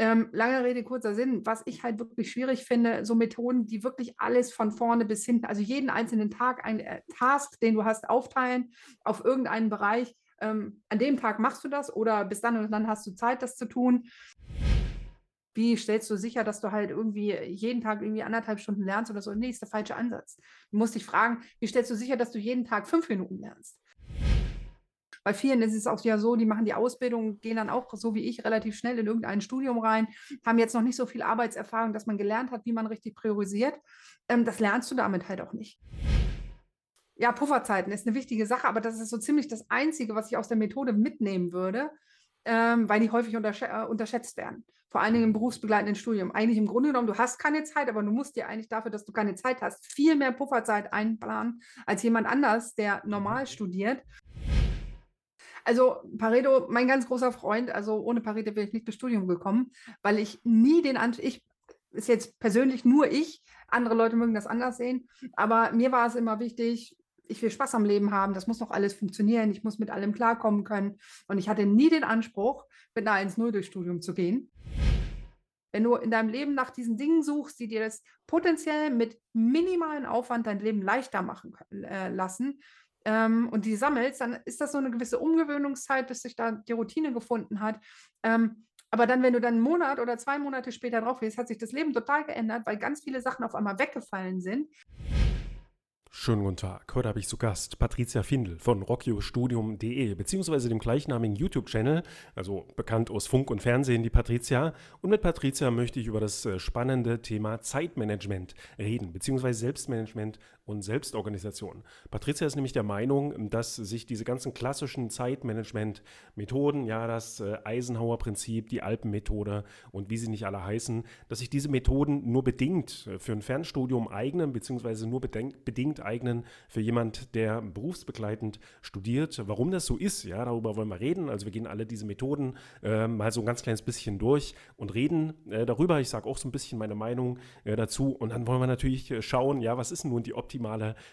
Ähm, lange Rede, kurzer Sinn. Was ich halt wirklich schwierig finde, so Methoden, die wirklich alles von vorne bis hinten, also jeden einzelnen Tag, ein äh, Task, den du hast, aufteilen auf irgendeinen Bereich. Ähm, an dem Tag machst du das oder bis dann und dann hast du Zeit, das zu tun. Wie stellst du sicher, dass du halt irgendwie jeden Tag irgendwie anderthalb Stunden lernst oder so? Nee, ist der falsche Ansatz. Du musst dich fragen, wie stellst du sicher, dass du jeden Tag fünf Minuten lernst? Bei vielen ist es auch ja so, die machen die Ausbildung, gehen dann auch so wie ich relativ schnell in irgendein Studium rein, haben jetzt noch nicht so viel Arbeitserfahrung, dass man gelernt hat, wie man richtig priorisiert. Ähm, das lernst du damit halt auch nicht. Ja, Pufferzeiten ist eine wichtige Sache, aber das ist so ziemlich das Einzige, was ich aus der Methode mitnehmen würde, ähm, weil die häufig untersch äh, unterschätzt werden. Vor allen Dingen im berufsbegleitenden Studium. Eigentlich im Grunde genommen, du hast keine Zeit, aber du musst dir eigentlich dafür, dass du keine Zeit hast, viel mehr Pufferzeit einplanen als jemand anders, der normal studiert. Also Pareto, mein ganz großer Freund, also ohne Pareto wäre ich nicht bis Studium gekommen, weil ich nie den Anspruch, ich ist jetzt persönlich nur ich, andere Leute mögen das anders sehen, aber mir war es immer wichtig, ich will Spaß am Leben haben, das muss noch alles funktionieren, ich muss mit allem klarkommen können und ich hatte nie den Anspruch, mit einer 1-0 durchs Studium zu gehen. Wenn du in deinem Leben nach diesen Dingen suchst, die dir das potenziell mit minimalen Aufwand dein Leben leichter machen äh, lassen, ähm, und die sammelst, dann ist das so eine gewisse Umgewöhnungszeit, bis sich da die Routine gefunden hat. Ähm, aber dann, wenn du dann einen Monat oder zwei Monate später drauf gehst, hat sich das Leben total geändert, weil ganz viele Sachen auf einmal weggefallen sind. Schönen guten Tag. Heute habe ich zu Gast Patricia Findel von rockiostudium.de beziehungsweise dem gleichnamigen YouTube-Channel, also bekannt aus Funk und Fernsehen, die Patricia. Und mit Patricia möchte ich über das äh, spannende Thema Zeitmanagement reden, beziehungsweise Selbstmanagement und Selbstorganisation. Patricia ist nämlich der Meinung, dass sich diese ganzen klassischen Zeitmanagement-Methoden, ja, das äh, Eisenhower-Prinzip, die Alpenmethode und wie sie nicht alle heißen, dass sich diese Methoden nur bedingt äh, für ein Fernstudium eignen, beziehungsweise nur bedingt eignen für jemand, der berufsbegleitend studiert. Warum das so ist, ja, darüber wollen wir reden. Also wir gehen alle diese Methoden äh, mal so ein ganz kleines bisschen durch und reden äh, darüber. Ich sage auch so ein bisschen meine Meinung äh, dazu. Und dann wollen wir natürlich äh, schauen, ja, was ist nun die optimale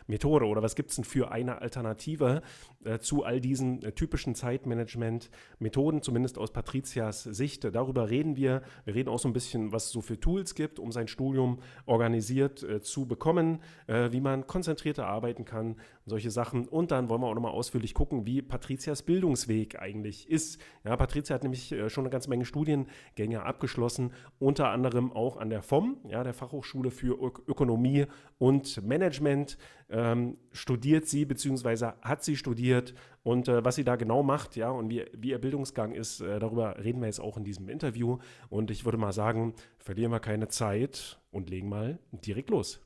Methode oder was gibt es denn für eine Alternative äh, zu all diesen äh, typischen Zeitmanagement-Methoden, zumindest aus Patrizias Sicht. Darüber reden wir. Wir reden auch so ein bisschen, was es so für Tools gibt, um sein Studium organisiert zu bekommen, wie man konzentriert konzentrierter arbeiten kann solche Sachen. Und dann wollen wir auch nochmal ausführlich gucken, wie Patrizias Bildungsweg eigentlich ist. Ja, Patricia hat nämlich äh, schon eine ganze Menge Studiengänge abgeschlossen, unter anderem auch an der FOM, ja, der Fachhochschule für Ökonomie und Management. Ähm, studiert sie, beziehungsweise hat sie studiert und äh, was sie da genau macht, ja, und wie, wie ihr Bildungsgang ist, äh, darüber reden wir jetzt auch in diesem Interview. Und ich würde mal sagen, verlieren wir keine Zeit und legen mal direkt los.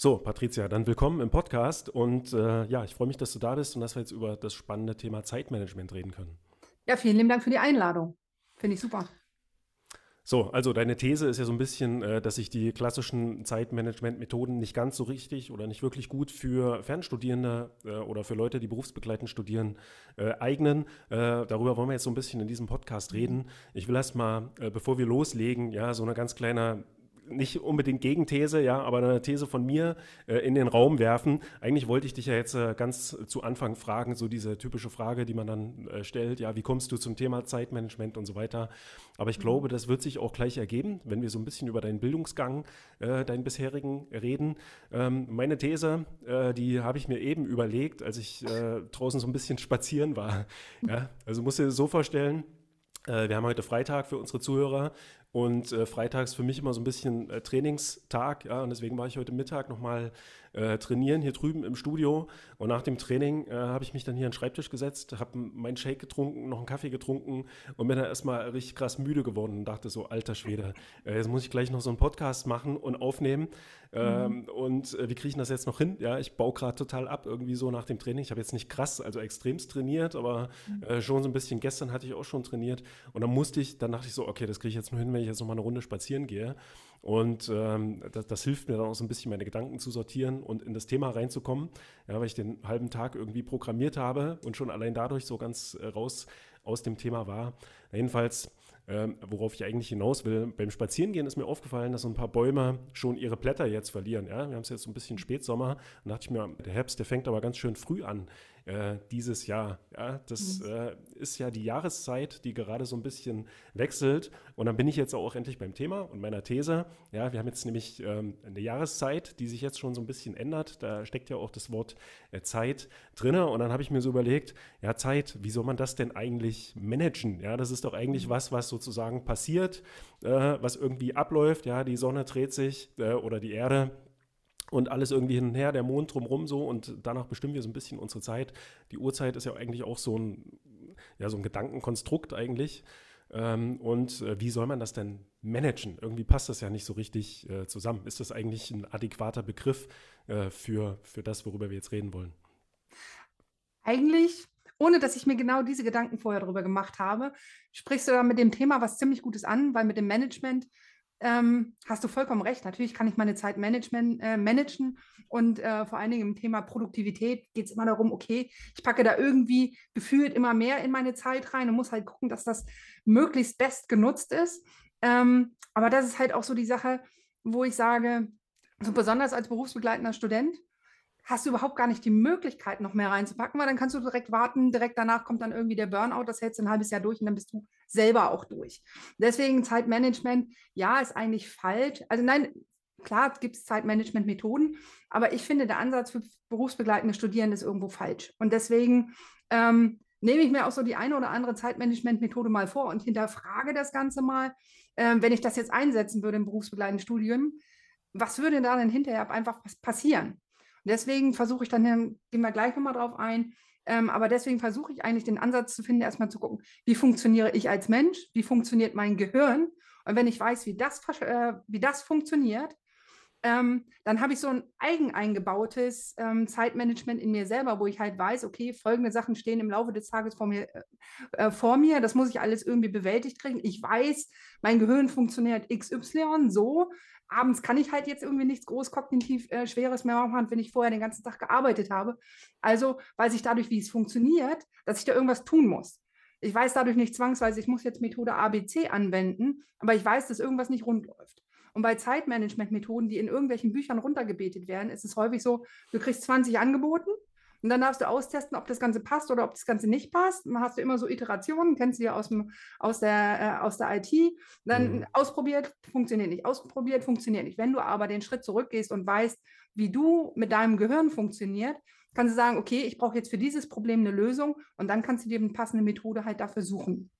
So, Patricia, dann willkommen im Podcast und äh, ja, ich freue mich, dass du da bist und dass wir jetzt über das spannende Thema Zeitmanagement reden können. Ja, vielen lieben Dank für die Einladung. Finde ich super. So, also deine These ist ja so ein bisschen, äh, dass sich die klassischen Zeitmanagement-Methoden nicht ganz so richtig oder nicht wirklich gut für Fernstudierende äh, oder für Leute, die berufsbegleitend studieren, äh, eignen. darüber wollen wir jetzt so ein bisschen in diesem Podcast reden. Ich will erst mal, bevor wir loslegen, ja, so eine ganz kleine nicht unbedingt Gegenthese, ja, aber eine These von mir äh, in den Raum werfen. Eigentlich wollte ich dich ja jetzt äh, ganz zu Anfang fragen, so diese typische Frage, die man dann äh, stellt, ja, wie kommst du zum Thema Zeitmanagement und so weiter. Aber ich mhm. glaube, das wird sich auch gleich ergeben, wenn wir so ein bisschen über deinen Bildungsgang, äh, deinen bisherigen reden. Ähm, meine These, äh, die habe ich mir eben überlegt, als ich äh, draußen so ein bisschen spazieren war. Ja? Also musst du dir so vorstellen, wir haben heute Freitag für unsere Zuhörer. Und äh, freitags für mich immer so ein bisschen äh, Trainingstag, ja, und deswegen war ich heute Mittag nochmal äh, trainieren hier drüben im Studio. Und nach dem Training äh, habe ich mich dann hier an den Schreibtisch gesetzt, habe meinen Shake getrunken, noch einen Kaffee getrunken und bin dann erstmal richtig krass müde geworden und dachte so, alter Schwede, äh, jetzt muss ich gleich noch so einen Podcast machen und aufnehmen. Ähm, mhm. Und äh, wie kriege ich das jetzt noch hin? Ja, ich baue gerade total ab, irgendwie so nach dem Training. Ich habe jetzt nicht krass, also extremst trainiert, aber mhm. schon so ein bisschen. Gestern hatte ich auch schon trainiert. Und dann musste ich, dann dachte ich so, okay, das kriege ich jetzt nur hin, wenn ich jetzt noch mal eine Runde spazieren gehe. Und ähm, das, das, hilft mir dann auch so ein bisschen, meine Gedanken zu sortieren und in das Thema reinzukommen, ja, weil ich den halben Tag irgendwie programmiert habe und schon allein dadurch so ganz äh, raus aus dem Thema war. Jedenfalls ähm, worauf ich eigentlich hinaus will. Beim Spazierengehen ist mir aufgefallen, dass so ein paar Bäume schon ihre Blätter jetzt verlieren. Ja? Wir haben es jetzt so ein bisschen Spätsommer. Da dachte ich mir, der Herbst, der fängt aber ganz schön früh an äh, dieses Jahr. Ja, das mhm. äh, ist ja die Jahreszeit, die gerade so ein bisschen wechselt. Und dann bin ich jetzt auch endlich beim Thema und meiner These. Ja, wir haben jetzt nämlich ähm, eine Jahreszeit, die sich jetzt schon so ein bisschen ändert. Da steckt ja auch das Wort äh, Zeit drin. Und dann habe ich mir so überlegt, ja, Zeit, wie soll man das denn eigentlich managen? Ja, das ist doch eigentlich mhm. was, was sozusagen passiert, äh, was irgendwie abläuft. Ja, die Sonne dreht sich äh, oder die Erde und alles irgendwie hin und her, der Mond drumherum so und danach bestimmen wir so ein bisschen unsere Zeit. Die Uhrzeit ist ja eigentlich auch so ein, ja, so ein Gedankenkonstrukt eigentlich. Ähm, und äh, wie soll man das denn managen? Irgendwie passt das ja nicht so richtig äh, zusammen. Ist das eigentlich ein adäquater Begriff äh, für, für das, worüber wir jetzt reden wollen? Eigentlich, ohne dass ich mir genau diese Gedanken vorher darüber gemacht habe, sprichst du da mit dem Thema was ziemlich Gutes an, weil mit dem Management ähm, hast du vollkommen recht. Natürlich kann ich meine Zeit management, äh, managen und äh, vor allen Dingen im Thema Produktivität geht es immer darum, okay, ich packe da irgendwie gefühlt immer mehr in meine Zeit rein und muss halt gucken, dass das möglichst best genutzt ist. Ähm, aber das ist halt auch so die Sache, wo ich sage, so besonders als berufsbegleitender Student, hast du überhaupt gar nicht die Möglichkeit, noch mehr reinzupacken, weil dann kannst du direkt warten, direkt danach kommt dann irgendwie der Burnout, das hältst du ein halbes Jahr durch und dann bist du selber auch durch. Deswegen Zeitmanagement, ja, ist eigentlich falsch. Also nein, klar gibt es Zeitmanagement-Methoden, aber ich finde, der Ansatz für berufsbegleitende Studierende ist irgendwo falsch. Und deswegen ähm, nehme ich mir auch so die eine oder andere Zeitmanagement-Methode mal vor und hinterfrage das Ganze mal, ähm, wenn ich das jetzt einsetzen würde im berufsbegleitenden Studium, was würde da denn hinterher einfach passieren? Deswegen versuche ich dann, gehen wir gleich nochmal drauf ein, ähm, aber deswegen versuche ich eigentlich den Ansatz zu finden, erstmal zu gucken, wie funktioniere ich als Mensch, wie funktioniert mein Gehirn. Und wenn ich weiß, wie das, äh, wie das funktioniert, ähm, dann habe ich so ein eigen eingebautes ähm, Zeitmanagement in mir selber, wo ich halt weiß, okay, folgende Sachen stehen im Laufe des Tages vor mir, äh, äh vor mir. Das muss ich alles irgendwie bewältigt kriegen. Ich weiß, mein Gehirn funktioniert XY so abends kann ich halt jetzt irgendwie nichts groß kognitiv äh, Schweres mehr machen, wenn ich vorher den ganzen Tag gearbeitet habe. Also weiß ich dadurch, wie es funktioniert, dass ich da irgendwas tun muss. Ich weiß dadurch nicht zwangsweise, ich muss jetzt Methode ABC anwenden, aber ich weiß, dass irgendwas nicht rund läuft. Und bei Zeitmanagement-Methoden, die in irgendwelchen Büchern runtergebetet werden, ist es häufig so, du kriegst 20 angeboten und dann darfst du austesten, ob das Ganze passt oder ob das Ganze nicht passt. Dann hast du immer so Iterationen, kennst du ja aus, dem, aus, der, äh, aus der IT. Dann mhm. ausprobiert, funktioniert nicht. Ausprobiert, funktioniert nicht. Wenn du aber den Schritt zurückgehst und weißt, wie du mit deinem Gehirn funktioniert, kannst du sagen, okay, ich brauche jetzt für dieses Problem eine Lösung und dann kannst du dir eine passende Methode halt dafür suchen.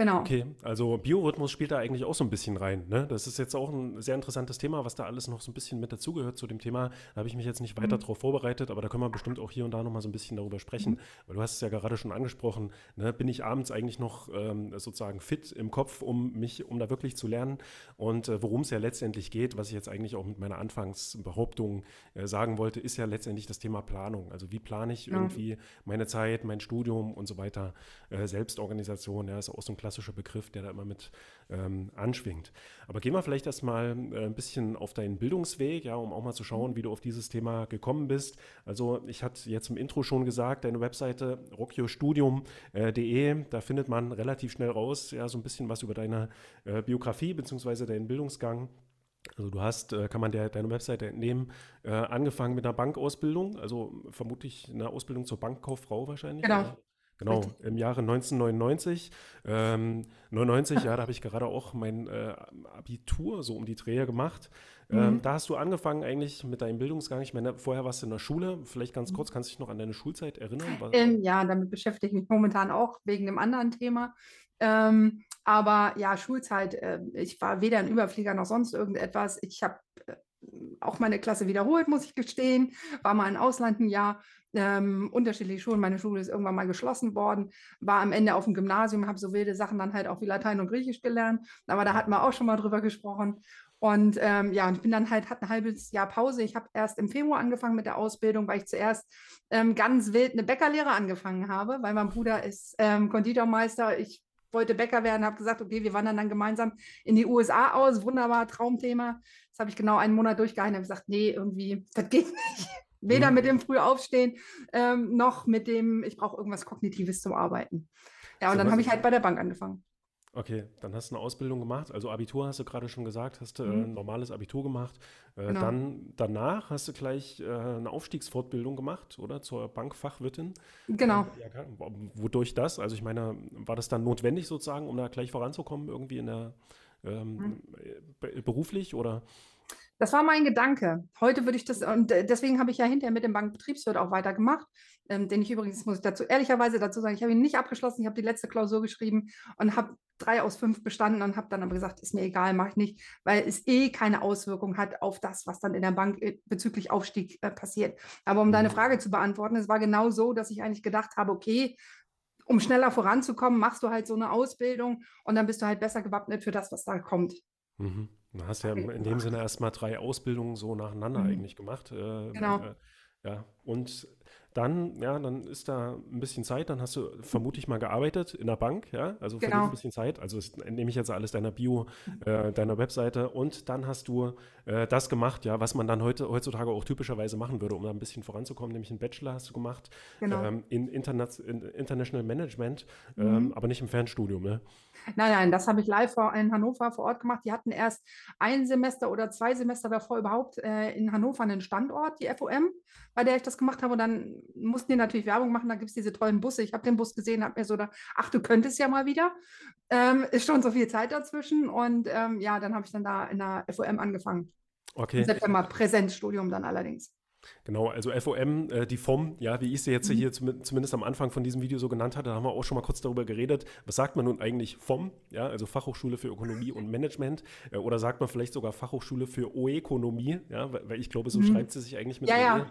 Genau. Okay, also Biorhythmus spielt da eigentlich auch so ein bisschen rein. Ne? Das ist jetzt auch ein sehr interessantes Thema, was da alles noch so ein bisschen mit dazugehört zu dem Thema. Da habe ich mich jetzt nicht weiter mhm. drauf vorbereitet, aber da können wir bestimmt auch hier und da noch mal so ein bisschen darüber sprechen. Mhm. Weil du hast es ja gerade schon angesprochen, ne? bin ich abends eigentlich noch ähm, sozusagen fit im Kopf, um mich, um da wirklich zu lernen. Und äh, worum es ja letztendlich geht, was ich jetzt eigentlich auch mit meiner Anfangsbehauptung äh, sagen wollte, ist ja letztendlich das Thema Planung. Also wie plane ich irgendwie meine Zeit, mein Studium und so weiter, äh, Selbstorganisation, ja, ist auch so ein klassischer Begriff, der da immer mit ähm, anschwingt. Aber gehen wir vielleicht erstmal äh, ein bisschen auf deinen Bildungsweg, ja, um auch mal zu schauen, wie du auf dieses Thema gekommen bist. Also ich hatte jetzt im Intro schon gesagt, deine Webseite rockiostudium.de, äh, da findet man relativ schnell raus, ja, so ein bisschen was über deine äh, Biografie bzw. deinen Bildungsgang. Also du hast, äh, kann man der, deine Webseite entnehmen, äh, angefangen mit einer Bankausbildung, also vermutlich eine Ausbildung zur Bankkauffrau wahrscheinlich. Genau. Oder? Genau, Richtig. im Jahre 1999. Ähm, 99, ja, da habe ich gerade auch mein äh, Abitur so um die Dreher gemacht. Ähm, mhm. Da hast du angefangen eigentlich mit deinem Bildungsgang. Ich meine, vorher warst du in der Schule. Vielleicht ganz kurz, kannst du dich noch an deine Schulzeit erinnern? Ähm, ja, damit beschäftige ich mich momentan auch wegen einem anderen Thema. Ähm, aber ja, Schulzeit, äh, ich war weder ein Überflieger noch sonst irgendetwas. Ich habe äh, auch meine Klasse wiederholt, muss ich gestehen. War mal im Ausland ein Jahr ähm, unterschiedliche Schulen. Meine Schule ist irgendwann mal geschlossen worden, war am Ende auf dem Gymnasium, habe so wilde Sachen dann halt auch wie Latein und Griechisch gelernt. Aber da hatten wir auch schon mal drüber gesprochen. Und ähm, ja, und ich bin dann halt, hatte ein halbes Jahr Pause. Ich habe erst im Februar angefangen mit der Ausbildung, weil ich zuerst ähm, ganz wild eine Bäckerlehre angefangen habe, weil mein Bruder ist ähm, Konditormeister. Ich wollte Bäcker werden, habe gesagt, okay, wir wandern dann gemeinsam in die USA aus. Wunderbar, Traumthema. Das habe ich genau einen Monat durchgehalten und gesagt, nee, irgendwie, das geht nicht. Weder mhm. mit dem Frühaufstehen ähm, noch mit dem, ich brauche irgendwas Kognitives zum Arbeiten. Ja, und so, dann habe ich halt bei der Bank angefangen. Okay, dann hast du eine Ausbildung gemacht. Also Abitur hast du gerade schon gesagt, hast du mhm. äh, ein normales Abitur gemacht. Äh, genau. Dann danach hast du gleich äh, eine Aufstiegsfortbildung gemacht, oder? Zur Bankfachwirtin. Genau. Ja, wodurch das? Also ich meine, war das dann notwendig sozusagen, um da gleich voranzukommen, irgendwie in der ähm, mhm. beruflich oder? Das war mein Gedanke. Heute würde ich das, und deswegen habe ich ja hinterher mit dem Bankbetriebswirt auch weitergemacht, ähm, den ich übrigens, muss ich dazu ehrlicherweise dazu sagen, ich habe ihn nicht abgeschlossen, ich habe die letzte Klausur geschrieben und habe drei aus fünf bestanden und habe dann aber gesagt, ist mir egal, mache ich nicht, weil es eh keine Auswirkung hat auf das, was dann in der Bank äh, bezüglich Aufstieg äh, passiert. Aber um deine mhm. Frage zu beantworten, es war genau so, dass ich eigentlich gedacht habe, okay, um schneller voranzukommen, machst du halt so eine Ausbildung und dann bist du halt besser gewappnet für das, was da kommt. Mhm. Du hast ja in dem Sinne erstmal drei Ausbildungen so nacheinander mhm. eigentlich gemacht. Äh, genau. Äh, ja, und dann, ja, dann ist da ein bisschen Zeit, dann hast du vermutlich mal gearbeitet in der Bank, ja, also genau. ein bisschen Zeit, also das nehme ich jetzt alles deiner Bio, äh, deiner Webseite und dann hast du äh, das gemacht, ja, was man dann heute, heutzutage auch typischerweise machen würde, um da ein bisschen voranzukommen, nämlich einen Bachelor hast du gemacht genau. ähm, in, Interna in International Management, ähm, mhm. aber nicht im Fernstudium, ne? Nein, nein, das habe ich live in Hannover vor Ort gemacht. Die hatten erst ein Semester oder zwei Semester davor überhaupt äh, in Hannover einen Standort, die FOM, bei der ich das gemacht habe. Und dann mussten die natürlich Werbung machen. Da gibt es diese tollen Busse. Ich habe den Bus gesehen, habe mir so da, ach, du könntest ja mal wieder. Ähm, ist schon so viel Zeit dazwischen. Und ähm, ja, dann habe ich dann da in der FOM angefangen. Okay. Im September Präsenzstudium dann allerdings. Genau, also FOM, äh, die FOM, ja, wie ich sie jetzt mhm. hier zum, zumindest am Anfang von diesem Video so genannt hatte, da haben wir auch schon mal kurz darüber geredet. Was sagt man nun eigentlich FOM, ja, also Fachhochschule für Ökonomie und Management, äh, oder sagt man vielleicht sogar Fachhochschule für Oekonomie, ja, weil, weil ich glaube, so mhm. schreibt sie sich eigentlich mit ja, ja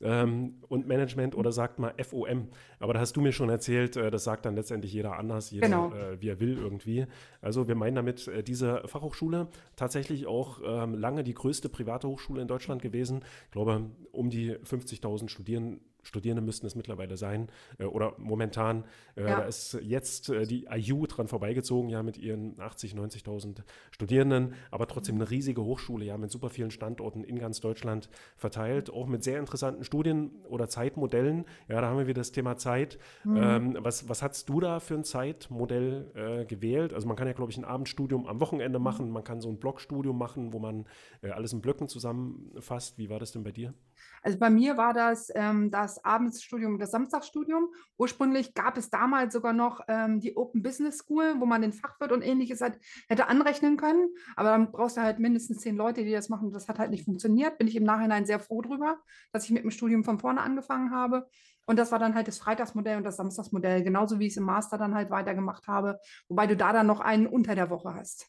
ähm, und Management oder sagt mal FOM. Aber da hast du mir schon erzählt, äh, das sagt dann letztendlich jeder anders, jeder genau. äh, wie er will irgendwie. Also wir meinen damit äh, diese Fachhochschule, tatsächlich auch ähm, lange die größte private Hochschule in Deutschland gewesen. Ich glaube, um die 50.000 Studierende Studierende müssten es mittlerweile sein äh, oder momentan. Äh, ja. Da ist jetzt äh, die IU dran vorbeigezogen, ja, mit ihren 80.000, 90.000 Studierenden, aber trotzdem eine riesige Hochschule, ja, mit super vielen Standorten in ganz Deutschland verteilt, auch mit sehr interessanten Studien oder Zeitmodellen. Ja, da haben wir wieder das Thema Zeit. Mhm. Ähm, was, was hast du da für ein Zeitmodell äh, gewählt? Also man kann ja, glaube ich, ein Abendstudium am Wochenende mhm. machen, man kann so ein Blockstudium machen, wo man äh, alles in Blöcken zusammenfasst. Wie war das denn bei dir? Also bei mir war das ähm, das Abendsstudium, das Samstagsstudium. Ursprünglich gab es damals sogar noch ähm, die Open Business School, wo man den Fachwirt und ähnliches halt hätte anrechnen können. Aber dann brauchst du halt mindestens zehn Leute, die das machen. Das hat halt nicht funktioniert. Bin ich im Nachhinein sehr froh drüber, dass ich mit dem Studium von vorne angefangen habe. Und das war dann halt das Freitagsmodell und das Samstagsmodell, genauso wie ich es im Master dann halt weitergemacht habe, wobei du da dann noch einen unter der Woche hast.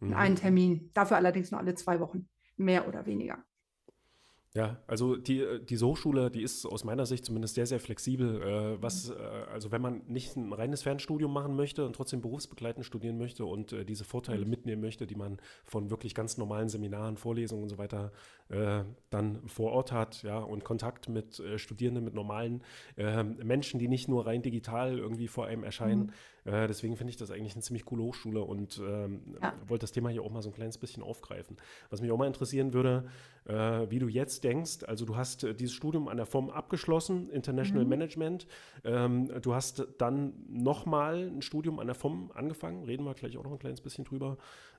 Mhm. Einen Termin. Dafür allerdings nur alle zwei Wochen, mehr oder weniger. Ja, also die, äh, diese Hochschule, die ist aus meiner Sicht zumindest sehr, sehr flexibel. Äh, was, äh, also wenn man nicht ein reines Fernstudium machen möchte und trotzdem berufsbegleitend studieren möchte und diese Vorteile mhm. mitnehmen möchte, die man von wirklich ganz normalen Seminaren, Vorlesungen und so weiter dann vor Ort hat, ja, und Kontakt mit Studierenden, mit normalen ähm, Menschen, die nicht nur rein digital irgendwie vor einem erscheinen. Äh, deswegen finde ich das eigentlich eine ziemlich coole Hochschule und ähm, ja. wollte das Thema hier auch mal so ein kleines bisschen aufgreifen. Was mich auch mal interessieren würde, äh, wie du jetzt denkst, also du hast äh, dieses Studium an der FOM abgeschlossen, International mhm. Management. Ähm, du hast dann nochmal ein Studium an der FOM angefangen, reden wir gleich auch noch ein kleines bisschen drüber.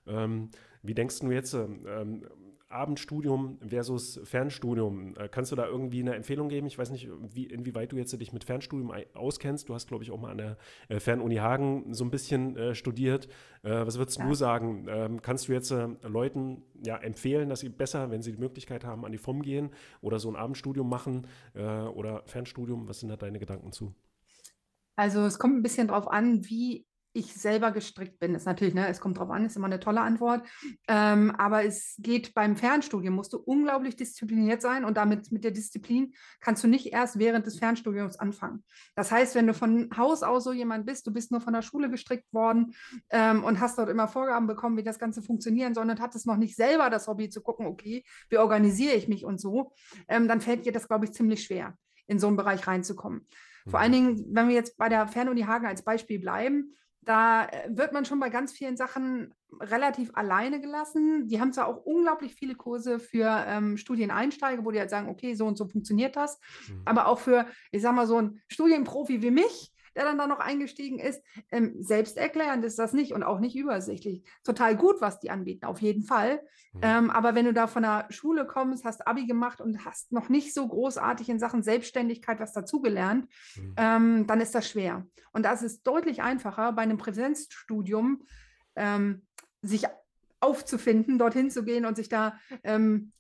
Ähm, wie denkst du jetzt, ähm, Abendstudium versus Fernstudium. Äh, kannst du da irgendwie eine Empfehlung geben? Ich weiß nicht, wie, inwieweit du jetzt dich mit Fernstudium auskennst. Du hast, glaube ich, auch mal an der äh, Fernuni Hagen so ein bisschen äh, studiert. Äh, was würdest ja. du sagen? Ähm, kannst du jetzt äh, Leuten ja, empfehlen, dass sie besser, wenn sie die Möglichkeit haben, an die FOM gehen oder so ein Abendstudium machen äh, oder Fernstudium? Was sind da deine Gedanken zu? Also es kommt ein bisschen drauf an, wie ich selber gestrickt bin. Ist natürlich, ne, es kommt drauf an, ist immer eine tolle Antwort. Ähm, aber es geht beim Fernstudium, musst du unglaublich diszipliniert sein und damit mit der Disziplin kannst du nicht erst während des Fernstudiums anfangen. Das heißt, wenn du von Haus aus so jemand bist, du bist nur von der Schule gestrickt worden ähm, und hast dort immer Vorgaben bekommen, wie das Ganze funktionieren soll und hattest noch nicht selber das Hobby zu gucken, okay, wie organisiere ich mich und so, ähm, dann fällt dir das, glaube ich, ziemlich schwer, in so einen Bereich reinzukommen. Vor allen mhm. Dingen, wenn wir jetzt bei der Fernuni Hagen als Beispiel bleiben, da äh, wird man schon bei ganz vielen Sachen relativ alleine gelassen. Die haben zwar auch unglaublich viele Kurse für ähm, Studieneinsteiger, wo die halt sagen, okay, so und so funktioniert das. Mhm. Aber auch für, ich sag mal, so einen Studienprofi wie mich, der dann da noch eingestiegen ist. Ähm, selbsterklärend ist das nicht und auch nicht übersichtlich. Total gut, was die anbieten, auf jeden Fall. Mhm. Ähm, aber wenn du da von der Schule kommst, hast Abi gemacht und hast noch nicht so großartig in Sachen Selbstständigkeit was dazugelernt, mhm. ähm, dann ist das schwer. Und das ist deutlich einfacher bei einem Präsenzstudium, ähm, sich aufzufinden, dorthin zu gehen und sich da ähm,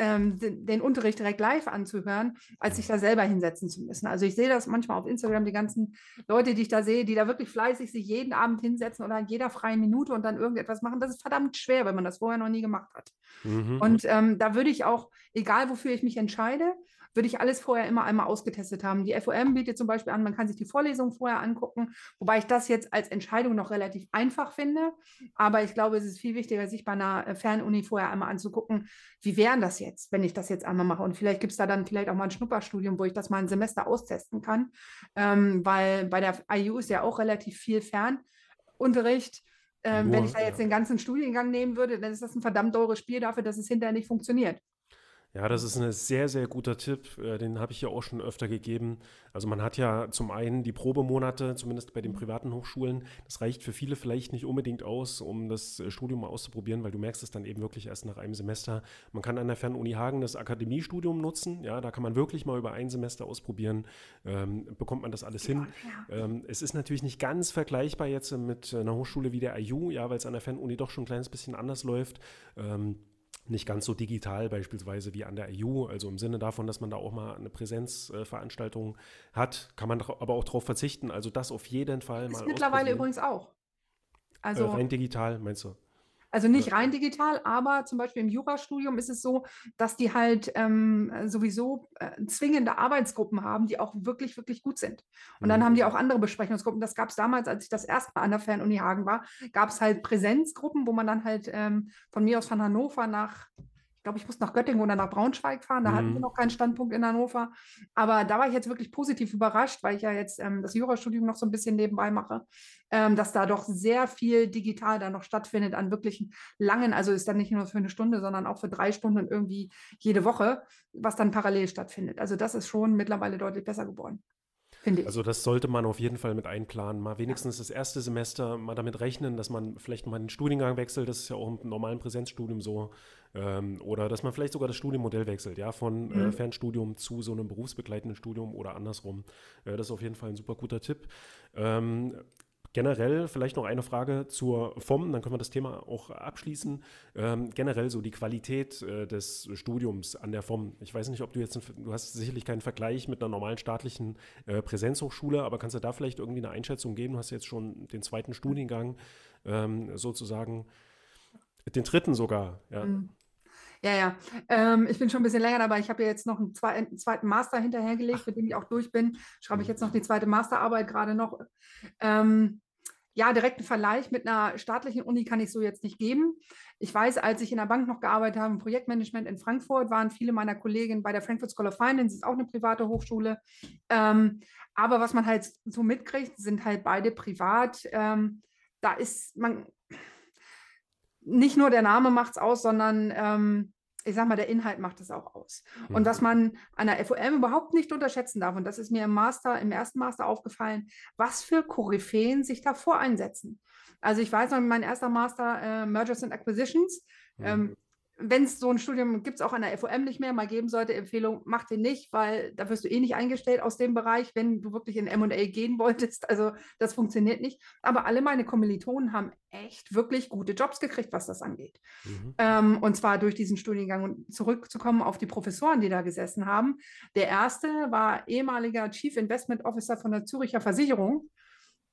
ähm, den, Unterricht direkt live anzuhören, als sich da selber hinsetzen zu müssen. Also ich sehe das manchmal auf Instagram, die ganzen Leute, die ich da sehe, die da wirklich fleißig sich jeden Abend hinsetzen oder in jeder freien Minute und dann irgendetwas machen. Das ist verdammt schwer, wenn man das vorher noch nie gemacht hat. Mhm. Und ähm, da würde ich auch, egal wofür ich mich entscheide, würde ich alles vorher immer einmal ausgetestet haben. Die FOM bietet zum Beispiel an, man kann sich die Vorlesung vorher angucken, wobei ich das jetzt als Entscheidung noch relativ einfach finde. Aber ich glaube, es ist viel wichtiger, sich bei einer äh, Fernuni vorher einmal anzugucken, wie wären das jetzt, wenn ich das jetzt einmal mache. Und vielleicht gibt es da dann vielleicht auch mal ein Schnupperstudium, wo ich das mal ein Semester austesten kann, ähm, weil bei der IU ist ja auch relativ viel Fernunterricht. Ähm, wenn ich da jetzt den ganzen Studiengang nehmen würde, dann ist das ein verdammt teures Spiel dafür, dass es hinterher nicht funktioniert. Ja, das ist ein sehr, sehr guter Tipp. Äh, den habe ich ja auch schon öfter gegeben. Also man hat ja zum einen die Probemonate, zumindest bei den privaten Hochschulen. Das reicht für viele vielleicht nicht unbedingt aus, um das äh, Studium mal auszuprobieren, weil du merkst es dann eben wirklich erst nach einem Semester. Man kann an der Fernuni Hagen das Akademiestudium nutzen. Ja, da kann man wirklich mal über ein Semester ausprobieren. Ähm, bekommt man das alles hin. Ähm, es ist natürlich nicht ganz vergleichbar jetzt mit einer Hochschule wie der IU, ja, weil es an der Fernuni doch schon ein kleines bisschen anders läuft. Ähm, nicht ganz so digital beispielsweise wie an der EU. Also im Sinne davon, dass man da auch mal eine Präsenzveranstaltung hat, kann man aber auch darauf verzichten. Also das auf jeden Fall ist mal. Ist mittlerweile übrigens auch. Also äh, rein digital, meinst du? Also nicht rein digital, aber zum Beispiel im Jurastudium ist es so, dass die halt ähm, sowieso äh, zwingende Arbeitsgruppen haben, die auch wirklich, wirklich gut sind. Und dann mhm. haben die auch andere Besprechungsgruppen. Das gab es damals, als ich das erste Mal an der Fernuni Hagen war, gab es halt Präsenzgruppen, wo man dann halt ähm, von mir aus von Hannover nach ich glaube, ich musste nach Göttingen oder nach Braunschweig fahren. Da mhm. hatten wir mhm. noch keinen Standpunkt in Hannover. Aber da war ich jetzt wirklich positiv überrascht, weil ich ja jetzt ähm, das Jurastudium noch so ein bisschen nebenbei mache, ähm, dass da doch sehr viel digital da noch stattfindet an wirklichen langen, also ist dann nicht nur für eine Stunde, sondern auch für drei Stunden irgendwie jede Woche, was dann parallel stattfindet. Also das ist schon mittlerweile deutlich besser geworden. Finde ich. Also das sollte man auf jeden Fall mit einplanen. Mal wenigstens das erste Semester mal damit rechnen, dass man vielleicht mal den Studiengang wechselt. Das ist ja auch im normalen Präsenzstudium so. Ähm, oder dass man vielleicht sogar das Studienmodell wechselt, ja, von äh, mhm. äh, Fernstudium zu so einem berufsbegleitenden Studium oder andersrum. Äh, das ist auf jeden Fall ein super guter Tipp. Ähm, Generell vielleicht noch eine Frage zur FOM, dann können wir das Thema auch abschließen. Ähm, generell so die Qualität äh, des Studiums an der FOM. Ich weiß nicht, ob du jetzt, du hast sicherlich keinen Vergleich mit einer normalen staatlichen äh, Präsenzhochschule, aber kannst du da vielleicht irgendwie eine Einschätzung geben? Du hast jetzt schon den zweiten Studiengang ähm, sozusagen, den dritten sogar, ja. Mhm. Ja, ja. Ähm, ich bin schon ein bisschen länger dabei. Ich habe ja jetzt noch einen, zwei, einen zweiten Master hinterhergelegt, mit dem ich auch durch bin. Schreibe ich jetzt noch die zweite Masterarbeit gerade noch. Ähm, ja, direkten Vergleich mit einer staatlichen Uni kann ich so jetzt nicht geben. Ich weiß, als ich in der Bank noch gearbeitet habe, im Projektmanagement in Frankfurt, waren viele meiner Kolleginnen bei der Frankfurt School of Finance, ist auch eine private Hochschule. Ähm, aber was man halt so mitkriegt, sind halt beide privat. Ähm, da ist man, nicht nur der Name macht es aus, sondern ähm, ich sag mal, der Inhalt macht es auch aus. Mhm. Und was man an der FOM überhaupt nicht unterschätzen darf, und das ist mir im Master, im ersten Master aufgefallen, was für Koryphäen sich davor einsetzen. Also ich weiß noch, mein erster Master äh, Mergers and Acquisitions, mhm. ähm, wenn es so ein Studium gibt es auch an der FOM nicht mehr, mal geben sollte, Empfehlung, mach den nicht, weil da wirst du eh nicht eingestellt aus dem Bereich, wenn du wirklich in M&A gehen wolltest. Also das funktioniert nicht. Aber alle meine Kommilitonen haben echt wirklich gute Jobs gekriegt, was das angeht. Mhm. Ähm, und zwar durch diesen Studiengang. Und zurückzukommen auf die Professoren, die da gesessen haben. Der erste war ehemaliger Chief Investment Officer von der Züricher Versicherung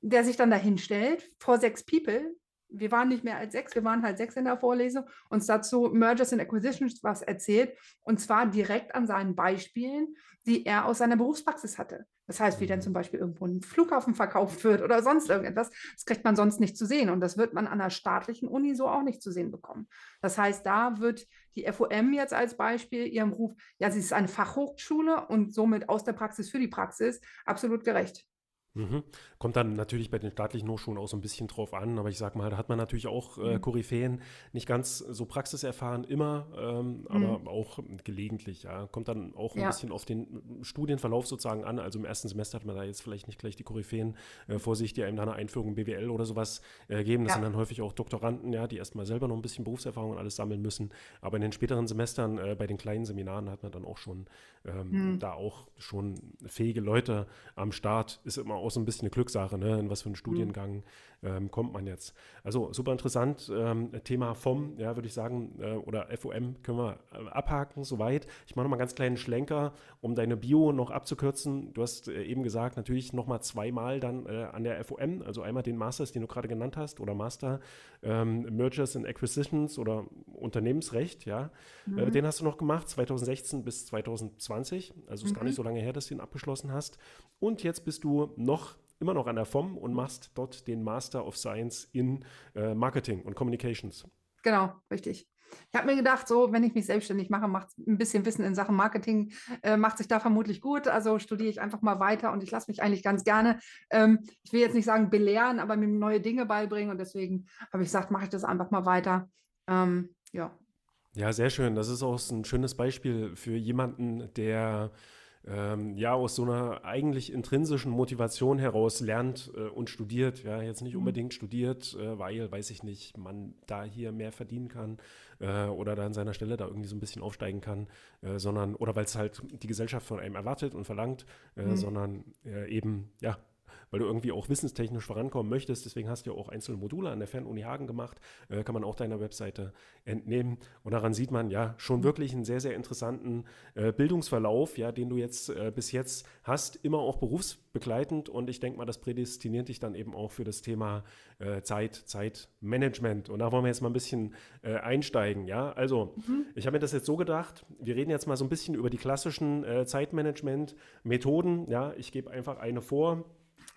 der sich dann dahin stellt vor sechs People wir waren nicht mehr als sechs, wir waren halt sechs in der Vorlesung, uns dazu Mergers and Acquisitions was erzählt und zwar direkt an seinen Beispielen, die er aus seiner Berufspraxis hatte. Das heißt, wie dann zum Beispiel irgendwo ein Flughafen verkauft wird oder sonst irgendetwas, das kriegt man sonst nicht zu sehen und das wird man an einer staatlichen Uni so auch nicht zu sehen bekommen. Das heißt, da wird die FOM jetzt als Beispiel ihrem Ruf, ja, sie ist eine Fachhochschule und somit aus der Praxis für die Praxis absolut gerecht. Mhm. Kommt dann natürlich bei den staatlichen Hochschulen auch so ein bisschen drauf an, aber ich sag mal, da hat man natürlich auch äh, mhm. Koryphäen, nicht ganz so praxiserfahren immer, ähm, mhm. aber auch gelegentlich, ja. Kommt dann auch ein ja. bisschen auf den Studienverlauf sozusagen an. Also im ersten Semester hat man da jetzt vielleicht nicht gleich die Koryphäen äh, vor sich, die einem da eine Einführung in BWL oder sowas äh, geben. Das ja. sind dann häufig auch Doktoranden, ja, die erstmal selber noch ein bisschen Berufserfahrung und alles sammeln müssen. Aber in den späteren Semestern, äh, bei den kleinen Seminaren, hat man dann auch schon ähm, mhm. da auch schon fähige Leute am Start. Ist immer auch so ein bisschen eine Glückssache, ne? in was für einen mhm. Studiengang ähm, kommt man jetzt. Also super interessant. Ähm, Thema FOM, ja, würde ich sagen, äh, oder FOM können wir äh, abhaken, soweit. Ich mache nochmal einen ganz kleinen Schlenker, um deine Bio noch abzukürzen. Du hast äh, eben gesagt, natürlich nochmal zweimal dann äh, an der FOM, also einmal den Masters, den du gerade genannt hast, oder Master ähm, Mergers and Acquisitions oder Unternehmensrecht, ja. Äh, mhm. den hast du noch gemacht, 2016 bis 2020. Also ist mhm. gar nicht mhm. so lange her, dass du ihn abgeschlossen hast. Und jetzt bist du noch immer noch an der FOM und machst dort den Master of Science in äh, Marketing und Communications. Genau, richtig. Ich habe mir gedacht, so, wenn ich mich selbstständig mache, macht ein bisschen Wissen in Sachen Marketing, äh, macht sich da vermutlich gut. Also studiere ich einfach mal weiter und ich lasse mich eigentlich ganz gerne, ähm, ich will jetzt nicht sagen belehren, aber mir neue Dinge beibringen. Und deswegen habe ich gesagt, mache ich das einfach mal weiter. Ähm, ja. Ja, sehr schön. Das ist auch ein schönes Beispiel für jemanden, der ähm, ja aus so einer eigentlich intrinsischen Motivation heraus lernt äh, und studiert. Ja, jetzt nicht mhm. unbedingt studiert, äh, weil, weiß ich nicht, man da hier mehr verdienen kann äh, oder da an seiner Stelle da irgendwie so ein bisschen aufsteigen kann, äh, sondern, oder weil es halt die Gesellschaft von einem erwartet und verlangt, äh, mhm. sondern äh, eben, ja, weil du irgendwie auch wissenstechnisch vorankommen möchtest. Deswegen hast du ja auch einzelne Module an der Fernuni Hagen gemacht, äh, kann man auch deiner Webseite entnehmen. Und daran sieht man ja schon wirklich einen sehr, sehr interessanten äh, Bildungsverlauf, ja, den du jetzt äh, bis jetzt hast, immer auch berufsbegleitend. Und ich denke mal, das prädestiniert dich dann eben auch für das Thema äh, Zeit, Zeitmanagement. Und da wollen wir jetzt mal ein bisschen äh, einsteigen. Ja, also mhm. ich habe mir das jetzt so gedacht, wir reden jetzt mal so ein bisschen über die klassischen äh, Zeitmanagement-Methoden. Ja, ich gebe einfach eine vor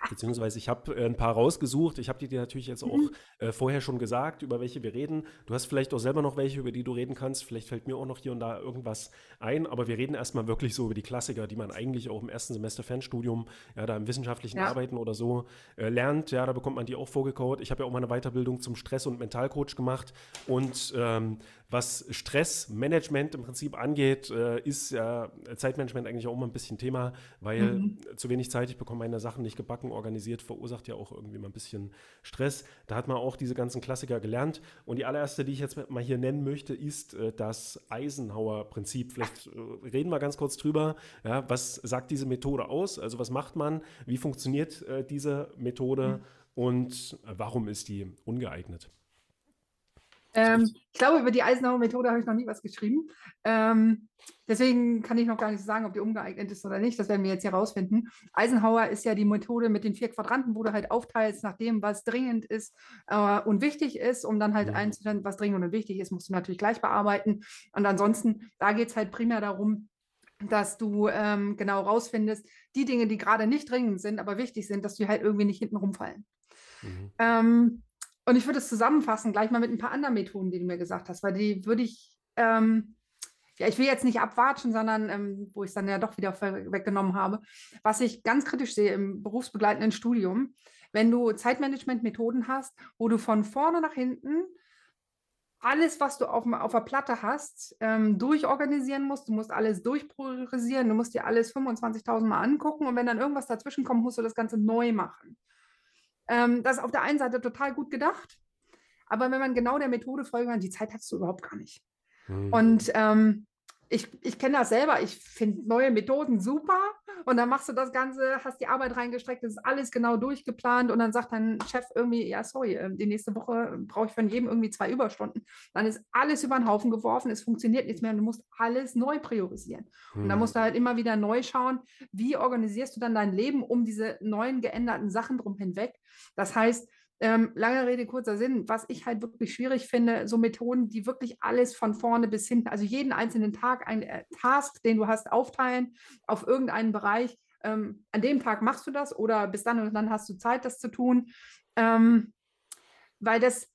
Beziehungsweise ich habe äh, ein paar rausgesucht. Ich habe dir natürlich jetzt auch mhm. äh, vorher schon gesagt, über welche wir reden. Du hast vielleicht auch selber noch welche, über die du reden kannst. Vielleicht fällt mir auch noch hier und da irgendwas ein. Aber wir reden erstmal wirklich so über die Klassiker, die man eigentlich auch im ersten Semester Fernstudium, ja, da im wissenschaftlichen ja. Arbeiten oder so äh, lernt. Ja, da bekommt man die auch vorgekaut. Ich habe ja auch mal eine Weiterbildung zum Stress- und Mentalcoach gemacht. Und ähm, was Stressmanagement im Prinzip angeht, äh, ist ja Zeitmanagement eigentlich auch immer ein bisschen Thema, weil mhm. zu wenig Zeit, ich bekomme meine Sachen nicht gebacken, organisiert, verursacht ja auch irgendwie mal ein bisschen Stress. Da hat man auch diese ganzen Klassiker gelernt. Und die allererste, die ich jetzt mal hier nennen möchte, ist äh, das Eisenhower-Prinzip. Vielleicht äh, reden wir ganz kurz drüber. Ja, was sagt diese Methode aus? Also was macht man? Wie funktioniert äh, diese Methode? Mhm. Und warum ist die ungeeignet? Ähm, ich glaube, über die Eisenhower-Methode habe ich noch nie was geschrieben. Ähm, deswegen kann ich noch gar nicht sagen, ob die umgeeignet ist oder nicht. Das werden wir jetzt hier rausfinden. Eisenhower ist ja die Methode mit den vier Quadranten, wo du halt aufteilst nach dem, was dringend ist äh, und wichtig ist, um dann halt ja. einzustellen, was dringend und wichtig ist, musst du natürlich gleich bearbeiten. Und ansonsten, da geht es halt primär darum, dass du ähm, genau rausfindest, die Dinge, die gerade nicht dringend sind, aber wichtig sind, dass die halt irgendwie nicht hinten rumfallen. Mhm. Und ich würde es zusammenfassen, gleich mal mit ein paar anderen Methoden, die du mir gesagt hast, weil die würde ich, ähm, ja, ich will jetzt nicht abwatschen, sondern ähm, wo ich es dann ja doch wieder weggenommen habe, was ich ganz kritisch sehe im berufsbegleitenden Studium, wenn du Zeitmanagement-Methoden hast, wo du von vorne nach hinten alles, was du auf, auf der Platte hast, ähm, durchorganisieren musst. Du musst alles durchpriorisieren, du musst dir alles 25.000 Mal angucken und wenn dann irgendwas dazwischen kommt, musst du das Ganze neu machen. Ähm, das ist auf der einen Seite total gut gedacht, aber wenn man genau der Methode folgt, die Zeit hast du überhaupt gar nicht. Mhm. Und ähm, ich, ich kenne das selber, ich finde neue Methoden super und dann machst du das Ganze, hast die Arbeit reingestreckt, das ist alles genau durchgeplant und dann sagt dein Chef irgendwie, ja, sorry, ähm, die nächste Woche brauche ich von jedem irgendwie zwei Überstunden. Dann ist alles über den Haufen geworfen, es funktioniert nichts mehr und du musst alles neu priorisieren. Hm. Und dann musst du halt immer wieder neu schauen, wie organisierst du dann dein Leben um diese neuen geänderten Sachen drum hinweg. Das heißt, ähm, lange Rede, kurzer Sinn, was ich halt wirklich schwierig finde, so Methoden, die wirklich alles von vorne bis hinten, also jeden einzelnen Tag, ein äh, Task, den du hast, aufteilen auf irgendeinen Bereich. Ähm, an dem Tag machst du das oder bis dann und dann hast du Zeit, das zu tun. Ähm, weil das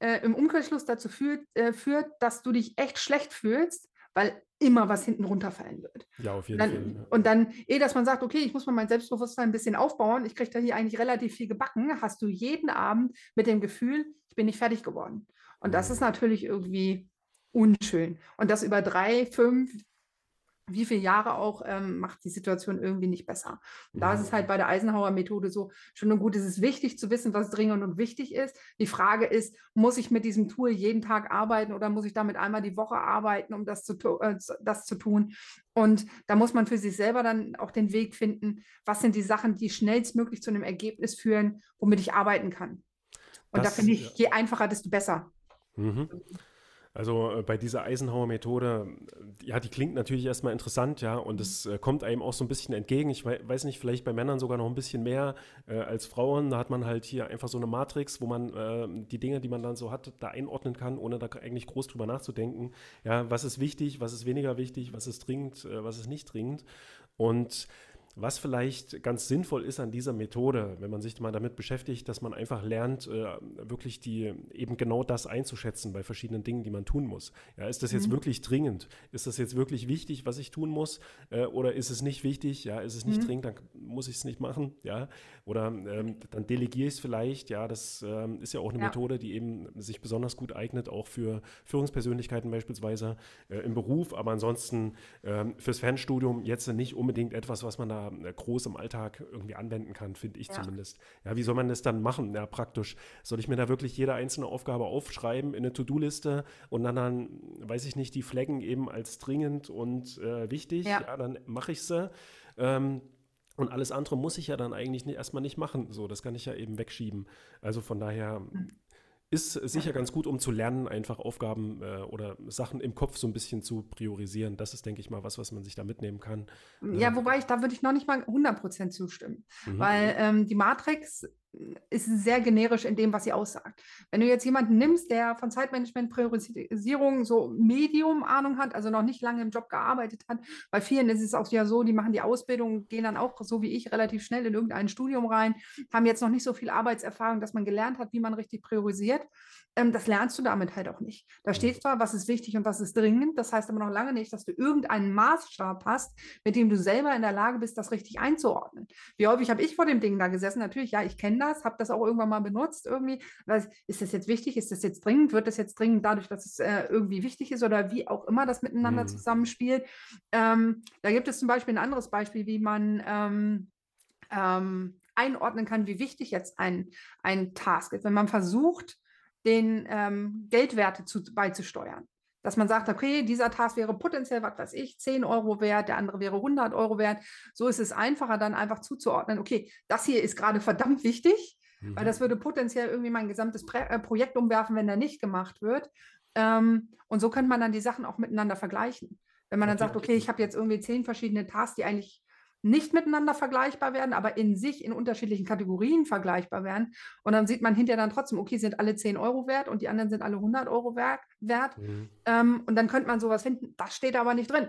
äh, im Umkehrschluss dazu führt, äh, führt, dass du dich echt schlecht fühlst, weil immer was hinten runterfallen wird. Ja, auf jeden dann, Fall. Ja. Und dann, eh, dass man sagt, okay, ich muss mal mein Selbstbewusstsein ein bisschen aufbauen, ich kriege da hier eigentlich relativ viel gebacken, hast du jeden Abend mit dem Gefühl, ich bin nicht fertig geworden. Und das ist mhm. natürlich irgendwie unschön. Und das über drei, fünf, wie viele Jahre auch, ähm, macht die Situation irgendwie nicht besser. Und da ist es halt bei der Eisenhower-Methode so, schon gut, es ist wichtig zu wissen, was dringend und wichtig ist. Die Frage ist, muss ich mit diesem Tool jeden Tag arbeiten oder muss ich damit einmal die Woche arbeiten, um das zu, äh, das zu tun? Und da muss man für sich selber dann auch den Weg finden, was sind die Sachen, die schnellstmöglich zu einem Ergebnis führen, womit ich arbeiten kann. Und das, da finde ich, je einfacher, desto besser. Mhm. Also äh, bei dieser Eisenhower-Methode, ja, die klingt natürlich erstmal interessant, ja, und es äh, kommt einem auch so ein bisschen entgegen. Ich weiß nicht, vielleicht bei Männern sogar noch ein bisschen mehr äh, als Frauen. Da hat man halt hier einfach so eine Matrix, wo man äh, die Dinge, die man dann so hat, da einordnen kann, ohne da eigentlich groß drüber nachzudenken. Ja, was ist wichtig, was ist weniger wichtig, was ist dringend, äh, was ist nicht dringend. Und was vielleicht ganz sinnvoll ist an dieser Methode, wenn man sich mal damit beschäftigt, dass man einfach lernt, äh, wirklich die eben genau das einzuschätzen bei verschiedenen Dingen, die man tun muss. Ja, ist das jetzt mhm. wirklich dringend? Ist das jetzt wirklich wichtig, was ich tun muss? Äh, oder ist es nicht wichtig? Ja, ist es nicht mhm. dringend, dann muss ich es nicht machen. Ja, oder ähm, dann delegiere ich es vielleicht. Ja, das ähm, ist ja auch eine ja. Methode, die eben sich besonders gut eignet, auch für Führungspersönlichkeiten beispielsweise äh, im Beruf. Aber ansonsten ähm, fürs Fernstudium jetzt nicht unbedingt etwas, was man da äh, groß im Alltag irgendwie anwenden kann, finde ich ja. zumindest. Ja, wie soll man das dann machen? Ja, praktisch. Soll ich mir da wirklich jede einzelne Aufgabe aufschreiben in eine To-Do-Liste und dann, dann, weiß ich nicht, die Flaggen eben als dringend und äh, wichtig? Ja. ja dann mache ich sie. Ähm, und alles andere muss ich ja dann eigentlich nicht, erstmal nicht machen. So, das kann ich ja eben wegschieben. Also von daher mhm ist sicher ganz gut, um zu lernen, einfach Aufgaben äh, oder Sachen im Kopf so ein bisschen zu priorisieren. Das ist, denke ich mal, was, was man sich da mitnehmen kann. Ja, ähm, wobei ich, da würde ich noch nicht mal 100% zustimmen, mhm. weil ähm, die Matrix ist sehr generisch in dem, was sie aussagt. Wenn du jetzt jemanden nimmst, der von Zeitmanagement, Priorisierung so Medium Ahnung hat, also noch nicht lange im Job gearbeitet hat, bei vielen ist es auch ja so, die machen die Ausbildung, gehen dann auch so wie ich relativ schnell in irgendein Studium rein, haben jetzt noch nicht so viel Arbeitserfahrung, dass man gelernt hat, wie man richtig priorisiert. Ähm, das lernst du damit halt auch nicht. Da steht mhm. zwar, was ist wichtig und was ist dringend, das heißt aber noch lange nicht, dass du irgendeinen Maßstab hast, mit dem du selber in der Lage bist, das richtig einzuordnen. Wie häufig habe ich vor dem Ding da gesessen? Natürlich, ja, ich kenne das, habe das auch irgendwann mal benutzt irgendwie. Ist das jetzt wichtig? Ist das jetzt dringend? Wird das jetzt dringend dadurch, dass es äh, irgendwie wichtig ist oder wie auch immer das miteinander mhm. zusammenspielt? Ähm, da gibt es zum Beispiel ein anderes Beispiel, wie man ähm, ähm, einordnen kann, wie wichtig jetzt ein, ein Task ist. Wenn man versucht, den ähm, Geldwerte zu, beizusteuern. Dass man sagt, okay, dieser Task wäre potenziell, was weiß ich, 10 Euro wert, der andere wäre 100 Euro wert. So ist es einfacher, dann einfach zuzuordnen, okay, das hier ist gerade verdammt wichtig, mhm. weil das würde potenziell irgendwie mein gesamtes äh, Projekt umwerfen, wenn der nicht gemacht wird. Ähm, und so könnte man dann die Sachen auch miteinander vergleichen. Wenn man dann sagt, okay, ich habe jetzt irgendwie zehn verschiedene Tasks, die eigentlich nicht miteinander vergleichbar werden, aber in sich in unterschiedlichen Kategorien vergleichbar werden. Und dann sieht man hinterher dann trotzdem, okay, sind alle 10 Euro wert und die anderen sind alle 100 Euro wert. Mhm. Ähm, und dann könnte man sowas finden, das steht aber nicht drin.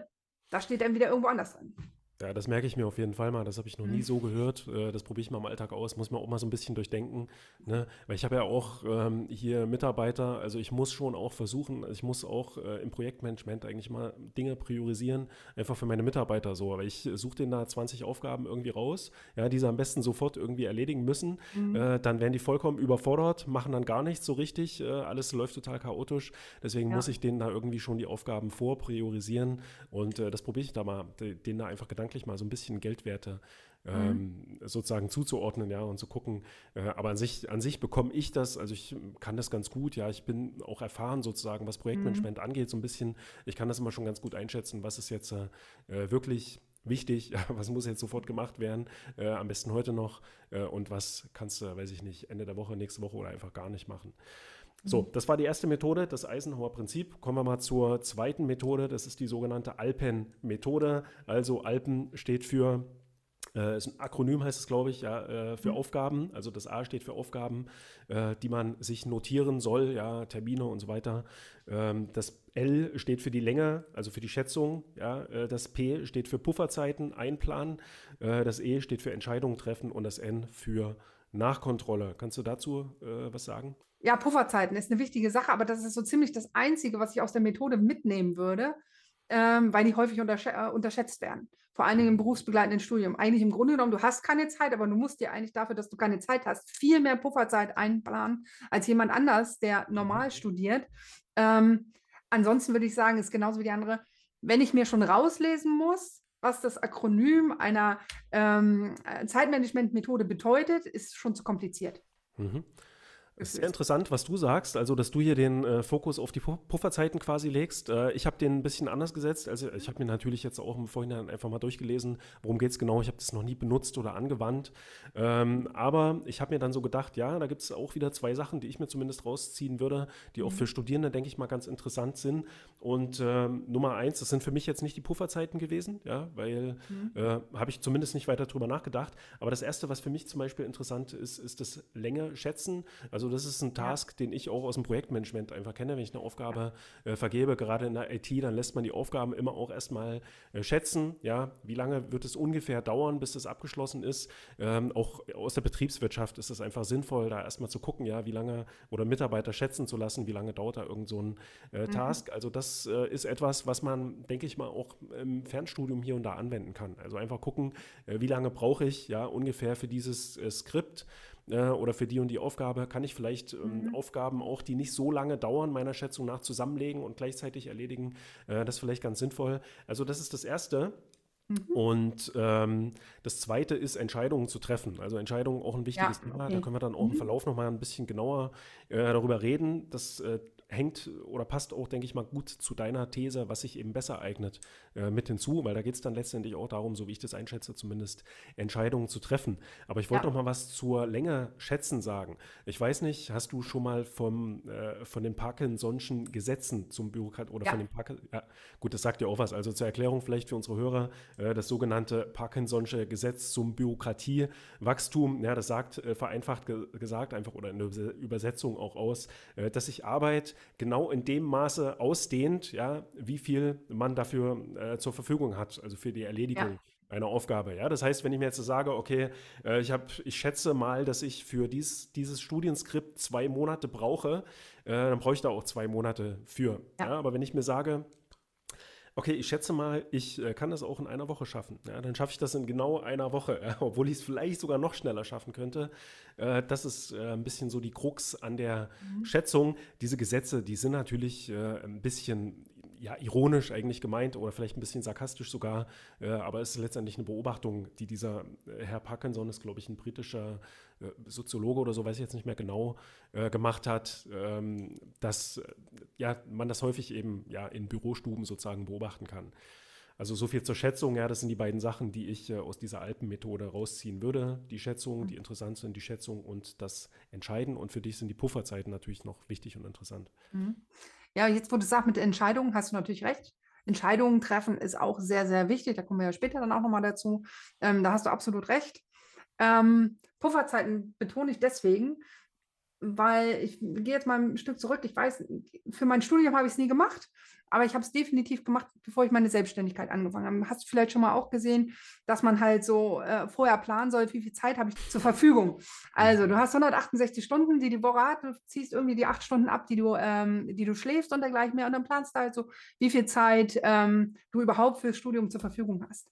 Das steht dann wieder irgendwo anders drin. Ja, das merke ich mir auf jeden Fall mal. Das habe ich noch nie mhm. so gehört. Äh, das probiere ich mal im Alltag aus. Muss man auch mal so ein bisschen durchdenken. Ne? Weil ich habe ja auch ähm, hier Mitarbeiter. Also ich muss schon auch versuchen, ich muss auch äh, im Projektmanagement eigentlich mal Dinge priorisieren. Einfach für meine Mitarbeiter so. Aber ich suche denen da 20 Aufgaben irgendwie raus, ja, die sie am besten sofort irgendwie erledigen müssen. Mhm. Äh, dann werden die vollkommen überfordert, machen dann gar nichts so richtig. Äh, alles läuft total chaotisch. Deswegen ja. muss ich denen da irgendwie schon die Aufgaben vorpriorisieren. Und äh, das probiere ich da mal, denen da einfach Gedanken gedanklich mal so ein bisschen Geldwerte ähm, mhm. sozusagen zuzuordnen, ja, und zu gucken. Äh, aber an sich, an sich bekomme ich das, also ich kann das ganz gut, ja, ich bin auch erfahren sozusagen, was Projektmanagement mhm. angeht, so ein bisschen. Ich kann das immer schon ganz gut einschätzen, was ist jetzt äh, wirklich wichtig, was muss jetzt sofort gemacht werden, äh, am besten heute noch äh, und was kannst du, weiß ich nicht, Ende der Woche, nächste Woche oder einfach gar nicht machen. So, mhm. das war die erste Methode, das Eisenhower Prinzip. Kommen wir mal zur zweiten Methode, das ist die sogenannte Alpen-Methode. Also Alpen steht für, äh, ist ein Akronym heißt es, glaube ich, ja, äh, für mhm. Aufgaben. Also das A steht für Aufgaben, äh, die man sich notieren soll, ja, Termine und so weiter. Ähm, das L steht für die Länge, also für die Schätzung. Ja, äh, das P steht für Pufferzeiten, einplanen. Äh, das E steht für Entscheidungen treffen und das N für Nachkontrolle. Kannst du dazu äh, was sagen? Ja, Pufferzeiten ist eine wichtige Sache, aber das ist so ziemlich das Einzige, was ich aus der Methode mitnehmen würde. ähm, weil die häufig untersch äh, unterschätzt werden. Vor allen Dingen im berufsbegleitenden Studium. Eigentlich im Grunde genommen, du hast keine Zeit, aber du musst dir eigentlich dafür, dass du keine Zeit hast, viel mehr Pufferzeit einplanen als jemand anders, der normal mhm. studiert. Ähm, ansonsten würde ich sagen, ist genauso wie die andere, wenn ich mir schon rauslesen muss, was das Akronym einer ähm, Zeitmanagement-Methode bedeutet, ist schon zu kompliziert. Mhm. Ist sehr interessant, was du sagst, also dass du hier den äh, Fokus auf die Pufferzeiten quasi legst. Äh, ich habe den ein bisschen anders gesetzt. Also ich habe mir natürlich jetzt auch im Vorhinein einfach mal durchgelesen, worum geht es genau. Ich habe das noch nie benutzt oder angewandt. Ähm, aber ich habe mir dann so gedacht, ja, da gibt es auch wieder zwei Sachen, die ich mir zumindest rausziehen würde, die auch mhm. für Studierende, denke ich mal, ganz interessant sind. Und ähm, Nummer eins, das sind für mich jetzt nicht die Pufferzeiten gewesen, ja, weil mhm. äh, habe ich zumindest nicht weiter drüber nachgedacht. Aber das erste, was für mich zum Beispiel interessant ist, ist das Länge schätzen. Also das ist ein Task, ja. den ich auch aus dem Projektmanagement einfach kenne. Wenn ich eine Aufgabe äh, vergebe, gerade in der IT, dann lässt man die Aufgaben immer auch erstmal äh, schätzen. Ja, wie lange wird es ungefähr dauern, bis das abgeschlossen ist? Ähm, auch aus der Betriebswirtschaft ist es einfach sinnvoll, da erstmal zu gucken, ja, wie lange oder Mitarbeiter schätzen zu lassen, wie lange dauert da irgend so ein äh, mhm. Task. Also das äh, ist etwas, was man, denke ich mal, auch im Fernstudium hier und da anwenden kann. Also einfach gucken, äh, wie lange brauche ich ja ungefähr für dieses äh, Skript äh, oder für die und die Aufgabe kann ich vielleicht ähm, mhm. Aufgaben auch, die nicht so lange dauern, meiner Schätzung nach zusammenlegen und gleichzeitig erledigen. Äh, das ist vielleicht ganz sinnvoll. Also das ist das Erste. Mhm. Und ähm, das Zweite ist, Entscheidungen zu treffen. Also Entscheidungen auch ein wichtiges ja, Thema. Okay. Da können wir dann auch im mhm. Verlauf nochmal ein bisschen genauer äh, darüber reden. Das äh, hängt oder passt auch, denke ich mal, gut zu deiner These, was sich eben besser eignet, äh, mit hinzu, weil da geht es dann letztendlich auch darum, so wie ich das einschätze, zumindest Entscheidungen zu treffen. Aber ich wollte ja. noch mal was zur Länge schätzen sagen. Ich weiß nicht, hast du schon mal vom, äh, von den Parkinson'schen Gesetzen zum Bürokrat oder ja. von den Parkinson, ja, gut, das sagt ja auch was. Also zur Erklärung vielleicht für unsere Hörer, äh, das sogenannte Parkinson'sche Gesetz zum Bürokratiewachstum, ja, das sagt äh, vereinfacht ge gesagt einfach oder in der Übersetzung auch aus, äh, dass sich Arbeit genau in dem Maße ausdehnt, ja, wie viel man dafür äh, zur Verfügung hat, also für die Erledigung. Ja einer Aufgabe. Ja? Das heißt, wenn ich mir jetzt sage, okay, äh, ich, hab, ich schätze mal, dass ich für dies, dieses Studienskript zwei Monate brauche, äh, dann brauche ich da auch zwei Monate für. Ja. Ja? Aber wenn ich mir sage, okay, ich schätze mal, ich äh, kann das auch in einer Woche schaffen. Ja, dann schaffe ich das in genau einer Woche, ja, obwohl ich es vielleicht sogar noch schneller schaffen könnte. Äh, das ist äh, ein bisschen so die Krux an der mhm. Schätzung. Diese Gesetze, die sind natürlich äh, ein bisschen ja, ironisch eigentlich gemeint oder vielleicht ein bisschen sarkastisch sogar, äh, aber es ist letztendlich eine Beobachtung, die dieser äh, Herr Parkinson ist, glaube ich, ein britischer äh, Soziologe oder so, weiß ich jetzt nicht mehr genau, äh, gemacht hat, ähm, dass ja, man das häufig eben ja, in Bürostuben sozusagen beobachten kann. Also so viel zur Schätzung, ja, das sind die beiden Sachen, die ich äh, aus dieser Alpenmethode rausziehen würde. Die Schätzung, die interessant sind, die Schätzung und das Entscheiden. Und für dich sind die Pufferzeiten natürlich noch wichtig und interessant. Mhm. Ja, jetzt, wo du sagst mit Entscheidungen, hast du natürlich recht. Entscheidungen treffen ist auch sehr, sehr wichtig. Da kommen wir ja später dann auch nochmal dazu. Ähm, da hast du absolut recht. Ähm, Pufferzeiten betone ich deswegen, weil ich gehe jetzt mal ein Stück zurück. Ich weiß, für mein Studium habe ich es nie gemacht, aber ich habe es definitiv gemacht, bevor ich meine Selbstständigkeit angefangen habe. Hast du vielleicht schon mal auch gesehen, dass man halt so äh, vorher planen soll, wie viel Zeit habe ich zur Verfügung. Also du hast 168 Stunden, die die Woche hat, du ziehst irgendwie die acht Stunden ab, die du, ähm, die du schläfst und dergleichen mehr und dann planst du halt so, wie viel Zeit ähm, du überhaupt fürs Studium zur Verfügung hast.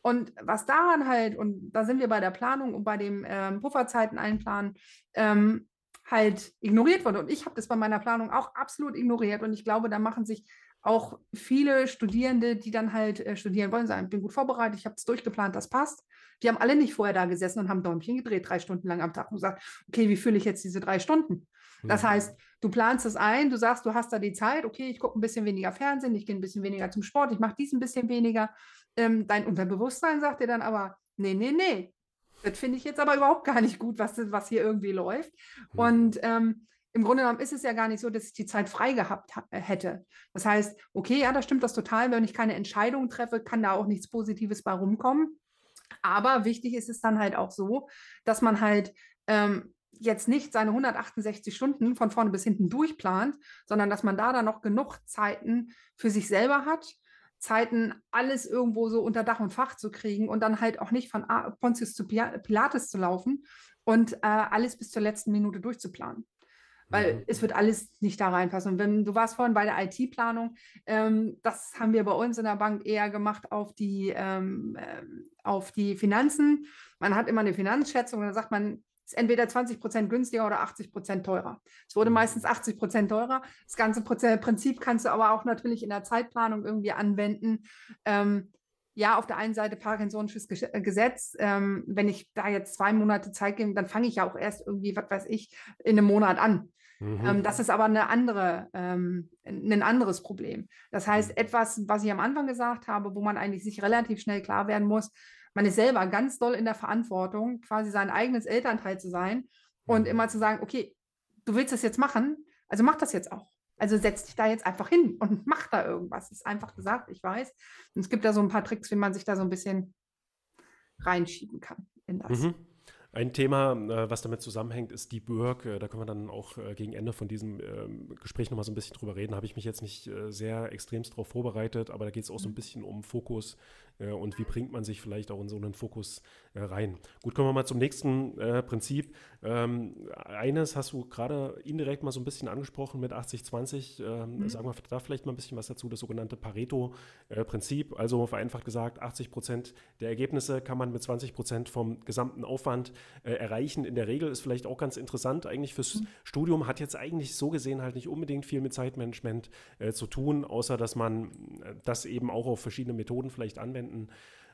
Und was daran halt, und da sind wir bei der Planung und bei dem ähm, Pufferzeiten einplanen, ähm, halt ignoriert wurde. Und ich habe das bei meiner Planung auch absolut ignoriert. Und ich glaube, da machen sich auch viele Studierende, die dann halt äh, studieren wollen, sagen, ich bin gut vorbereitet, ich habe es durchgeplant, das passt. Die haben alle nicht vorher da gesessen und haben Däumchen gedreht, drei Stunden lang am Tag und gesagt, okay, wie fühle ich jetzt diese drei Stunden? Das mhm. heißt, du planst es ein, du sagst, du hast da die Zeit, okay, ich gucke ein bisschen weniger Fernsehen, ich gehe ein bisschen weniger zum Sport, ich mache dies ein bisschen weniger. Ähm, dein Unterbewusstsein sagt dir dann aber, nee, nee, nee, das finde ich jetzt aber überhaupt gar nicht gut, was, was hier irgendwie läuft. Mhm. Und ähm, im Grunde genommen ist es ja gar nicht so, dass ich die Zeit frei gehabt äh, hätte. Das heißt, okay, ja, da stimmt das total. Wenn ich keine Entscheidung treffe, kann da auch nichts Positives bei rumkommen. Aber wichtig ist es dann halt auch so, dass man halt ähm, jetzt nicht seine 168 Stunden von vorne bis hinten durchplant, sondern dass man da dann noch genug Zeiten für sich selber hat, Zeiten alles irgendwo so unter Dach und Fach zu kriegen und dann halt auch nicht von Pontius zu Pilates zu laufen und äh, alles bis zur letzten Minute durchzuplanen. weil mhm. es wird alles nicht da reinpassen. Und wenn du warst vorhin bei der IT-Planung, ähm, das haben wir bei uns in der Bank eher gemacht auf die, ähm, äh, auf die Finanzen. Man hat immer eine Finanzschätzung und dann sagt man, ist entweder 20 Prozent günstiger oder 80 Prozent teurer. Es wurde mhm. meistens 80 Prozent teurer. Das ganze Prinzip kannst du aber auch natürlich in der Zeitplanung irgendwie anwenden. Ähm, ja, auf der einen Seite Parkinsonisches äh, Gesetz. Ähm, wenn ich da jetzt zwei Monate Zeit gebe, dann fange ich ja auch erst irgendwie, was weiß ich, in einem Monat an. Mhm. Ähm, das ist aber eine andere, ähm, ein anderes Problem. Das heißt, mhm. etwas, was ich am Anfang gesagt habe, wo man eigentlich sich relativ schnell klar werden muss, man ist selber ganz doll in der Verantwortung, quasi sein eigenes Elternteil zu sein und mhm. immer zu sagen, okay, du willst das jetzt machen, also mach das jetzt auch. Also setz dich da jetzt einfach hin und mach da irgendwas. Das ist einfach gesagt, ich weiß. Und es gibt da so ein paar Tricks, wie man sich da so ein bisschen reinschieben kann in das. Mhm. Ein Thema, äh, was damit zusammenhängt, ist Deep Work. Äh, da können wir dann auch äh, gegen Ende von diesem ähm, Gespräch nochmal so ein bisschen drüber reden. Habe ich mich jetzt nicht sehr extremst darauf vorbereitet, aber da geht es auch so ein mhm. bisschen um Fokus und wie bringt man sich vielleicht auch in so einen Fokus rein. Gut, kommen wir mal zum nächsten Prinzip. Ähm, eines hast du gerade indirekt mal so ein bisschen angesprochen mit 80-20. Ähm, mhm. Sagen wir da vielleicht mal ein bisschen was dazu, das sogenannte Pareto-Prinzip. Also vereinfacht gesagt, 80 Prozent der Ergebnisse kann man mit 20 Prozent vom gesamten Aufwand äh, erreichen. In der Regel ist vielleicht auch ganz interessant eigentlich fürs mhm. Studium, hat jetzt eigentlich so gesehen halt nicht unbedingt viel mit Zeitmanagement äh, zu tun, außer dass man das eben auch auf verschiedene Methoden vielleicht anwenden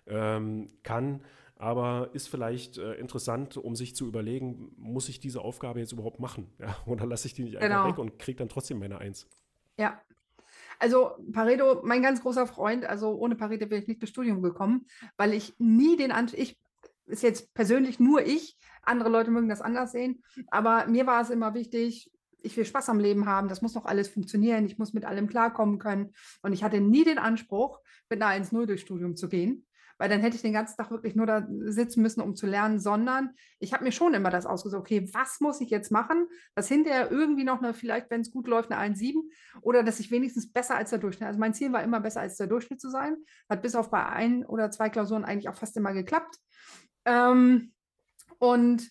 ähm, kann. Aber ist vielleicht äh, interessant, um sich zu überlegen, muss ich diese Aufgabe jetzt überhaupt machen? Ja? Oder lasse ich die nicht genau. einfach weg und kriege dann trotzdem meine Eins? Ja, also Pareto, mein ganz großer Freund, also ohne Pareto wäre ich nicht ins Studium gekommen, weil ich nie den Anspruch, ich ist jetzt persönlich nur ich, andere Leute mögen das anders sehen, aber mir war es immer wichtig, ich will Spaß am Leben haben, das muss noch alles funktionieren, ich muss mit allem klarkommen können und ich hatte nie den Anspruch, mit einer 1-0 durchs Studium zu gehen, weil dann hätte ich den ganzen Tag wirklich nur da sitzen müssen, um zu lernen, sondern ich habe mir schon immer das ausgesucht, okay, was muss ich jetzt machen, dass hinterher irgendwie noch eine, vielleicht, wenn es gut läuft, eine 1,7 oder dass ich wenigstens besser als der Durchschnitt, also mein Ziel war immer besser als der Durchschnitt zu sein, hat bis auf bei ein oder zwei Klausuren eigentlich auch fast immer geklappt. Ähm, und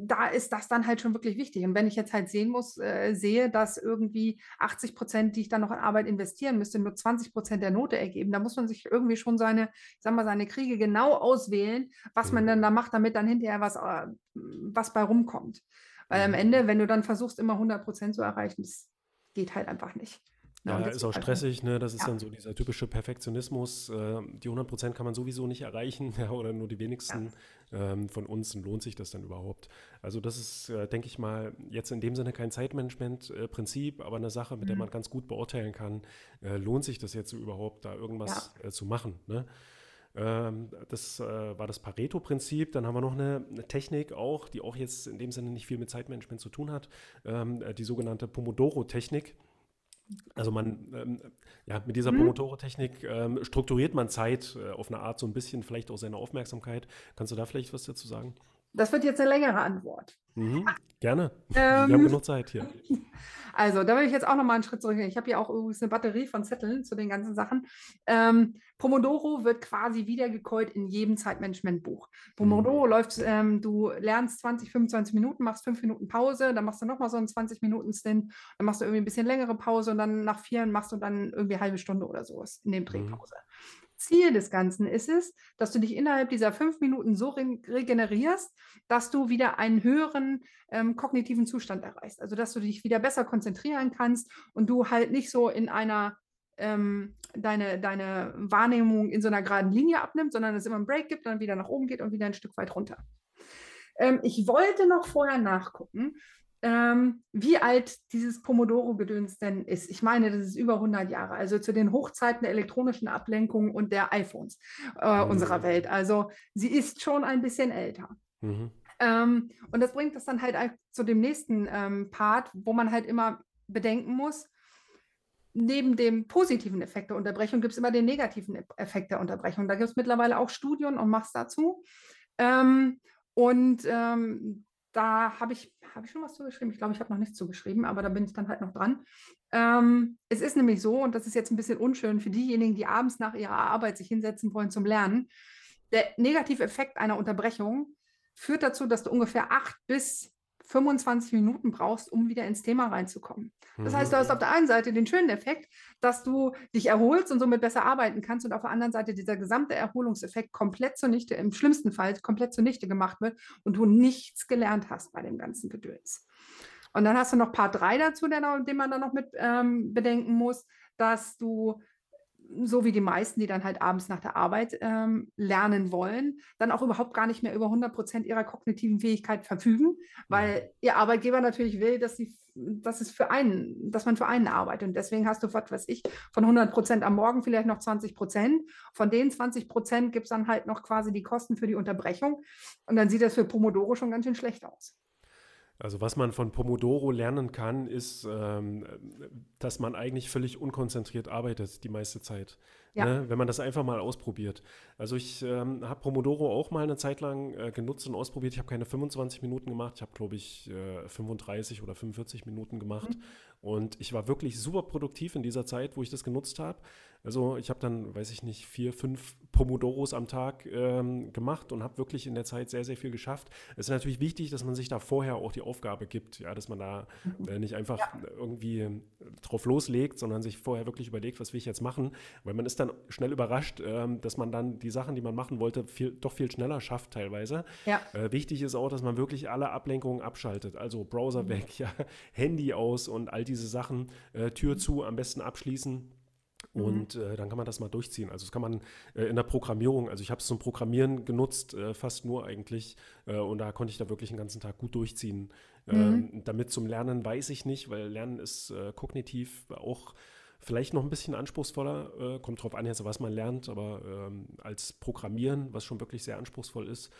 da ist das dann halt schon wirklich wichtig. Und wenn ich jetzt halt sehen muss, äh, sehe, dass irgendwie 80 Prozent, die ich dann noch in Arbeit investieren müsste, nur 20 Prozent der Note ergeben, da muss man sich irgendwie schon seine, ich sag mal, seine Kriege genau auswählen, was man dann mhm. da macht, damit dann hinterher was, äh, was bei rumkommt. Weil am mhm. Ende, wenn du dann versuchst, immer 100 Prozent zu erreichen, das geht halt einfach nicht. Ja, ist auch stressig, ne? Das ist ja. dann so dieser typische Perfektionismus. Äh, die 100 Prozent kann man sowieso nicht erreichen, ja, oder nur die wenigsten ja. ähm, von uns. Lohnt sich das dann überhaupt? Also, das ist, äh, denke ich mal, jetzt in dem Sinne kein Zeitmanagement-Prinzip, aber eine Sache, mit mhm. der man ganz gut beurteilen kann, äh, lohnt sich das jetzt überhaupt, da irgendwas äh, zu machen. Ne? Ähm, das äh, war das Pareto-Prinzip. Dann haben wir noch eine, Technik auch, die auch jetzt in dem Sinne nicht viel mit Zeitmanagement zu tun hat, ähm, die sogenannte Pomodoro-Technik. Also man, ähm, ja, mit dieser mhm. Pomodoro-Technik ähm, strukturiert man Zeit äh, auf eine Art so ein bisschen, vielleicht auch seine Aufmerksamkeit. Kannst du da vielleicht was dazu sagen? Das wird jetzt eine längere Antwort. Mhm, gerne. Ähm, Wir haben genug Zeit hier. Also, da will ich jetzt auch noch mal einen Schritt zurück. Ich habe hier auch übrigens eine Batterie von Zetteln zu den ganzen Sachen. Ähm, Pomodoro wird quasi wiedergekäut in jedem Zeitmanagement-Buch. Pomodoro mhm. läuft, ähm, du lernst 20, 25 Minuten, machst 5 Minuten Pause, dann machst du nochmal so einen 20 Minuten Stint, dann machst du irgendwie ein bisschen längere Pause und dann nach vier machst du dann irgendwie eine halbe Stunde oder sowas in dem Drehpause. Mhm. Ziel des Ganzen ist es, dass du dich innerhalb dieser fünf Minuten so re regenerierst, dass du wieder einen höheren ähm, kognitiven Zustand erreichst. Also dass du dich wieder besser konzentrieren kannst und du halt nicht so in einer ähm, deine, deine Wahrnehmung in so einer geraden Linie abnimmt, sondern es immer einen Break gibt, dann wieder nach oben geht und wieder ein Stück weit runter. Ähm, ich wollte noch vorher nachgucken, ähm, wie alt dieses Pomodoro-Gedöns denn ist. Ich meine, das ist über 100 Jahre, also zu den Hochzeiten der elektronischen Ablenkung und der iPhones äh, mhm. unserer Welt. Also sie ist schon ein bisschen älter. Mhm. Ähm, und das bringt das dann halt zu dem nächsten ähm, Part, wo man halt immer bedenken muss, neben dem positiven Effekt der Unterbrechung gibt es immer den negativen Effekt der Unterbrechung. Da gibt es mittlerweile auch Studien und machst dazu. Ähm, und ähm, da habe ich, hab ich schon was zugeschrieben. Ich glaube, ich habe noch nichts zugeschrieben, aber da bin ich dann halt noch dran. Ähm, es ist nämlich so, und das ist jetzt ein bisschen unschön für diejenigen, die abends nach ihrer Arbeit sich hinsetzen wollen zum Lernen. Der negative Effekt einer Unterbrechung führt dazu, dass du ungefähr acht bis 25 Minuten brauchst, um wieder ins Thema reinzukommen. Das heißt, du hast Mhm. auf der einen Seite den schönen Effekt, dass du dich erholst und somit besser arbeiten kannst und auf der anderen Seite dieser gesamte Erholungseffekt komplett zunichte, im schlimmsten Fall komplett zunichte gemacht wird und du nichts gelernt hast bei dem ganzen Gedöns. Und dann hast du noch Part 3 dazu, noch, den man dann noch mit ähm, bedenken muss, dass du so wie die meisten, die dann halt abends nach der Arbeit ähm, lernen wollen, dann auch überhaupt gar nicht mehr über 100 Prozent ihrer kognitiven Fähigkeit verfügen, weil ihr Arbeitgeber natürlich will, dass, sie, dass, es für einen, dass man für einen arbeitet. Und deswegen hast du, was weiß ich, von 100 Prozent am Morgen vielleicht noch 20 Prozent. Von den 20 Prozent gibt es dann halt noch quasi die Kosten für die Unterbrechung. Und dann sieht das für Pomodoro schon ganz schön schlecht aus. Also was man von Pomodoro lernen kann, ist, ähm, dass man eigentlich völlig unkonzentriert arbeitet die meiste Zeit. Ja. Ne? Wenn man das einfach mal ausprobiert. Also ich ähm, habe Pomodoro auch mal eine Zeit lang äh, genutzt und ausprobiert. Ich habe keine 25 Minuten gemacht. Ich habe, glaube ich, äh, 35 oder 45 Minuten gemacht. Mhm. Und ich war wirklich super produktiv in dieser Zeit, wo ich das genutzt habe. Also ich habe dann, weiß ich nicht, vier, fünf Pomodoros am Tag ähm, gemacht und habe wirklich in der Zeit sehr, sehr viel geschafft. Es ist natürlich wichtig, dass man sich da vorher auch die Aufgabe gibt, ja, dass man da äh, nicht einfach irgendwie äh, drauf loslegt, sondern sich vorher wirklich überlegt, was will ich jetzt machen, weil man ist dann schnell überrascht, ähm, dass man dann die Sachen, die man machen wollte, viel, doch viel schneller schafft teilweise. Ja. Äh, wichtig ist auch, dass man wirklich alle Ablenkungen abschaltet, also Browser Mhm. weg, ja, Handy aus und all diese Sachen, äh, Tür Mhm. zu, am besten abschließen. Und äh, dann kann man das mal durchziehen. Also das kann man äh, in der Programmierung, also ich habe es zum Programmieren genutzt, äh, fast nur eigentlich. Äh, und da konnte ich da wirklich den ganzen Tag gut durchziehen. Ähm, damit zum Lernen weiß ich nicht, weil Lernen ist äh, kognitiv auch vielleicht noch ein bisschen anspruchsvoller. Äh, kommt drauf an, jetzt, was man lernt, aber ähm, als Programmieren, was schon wirklich sehr anspruchsvoll ist,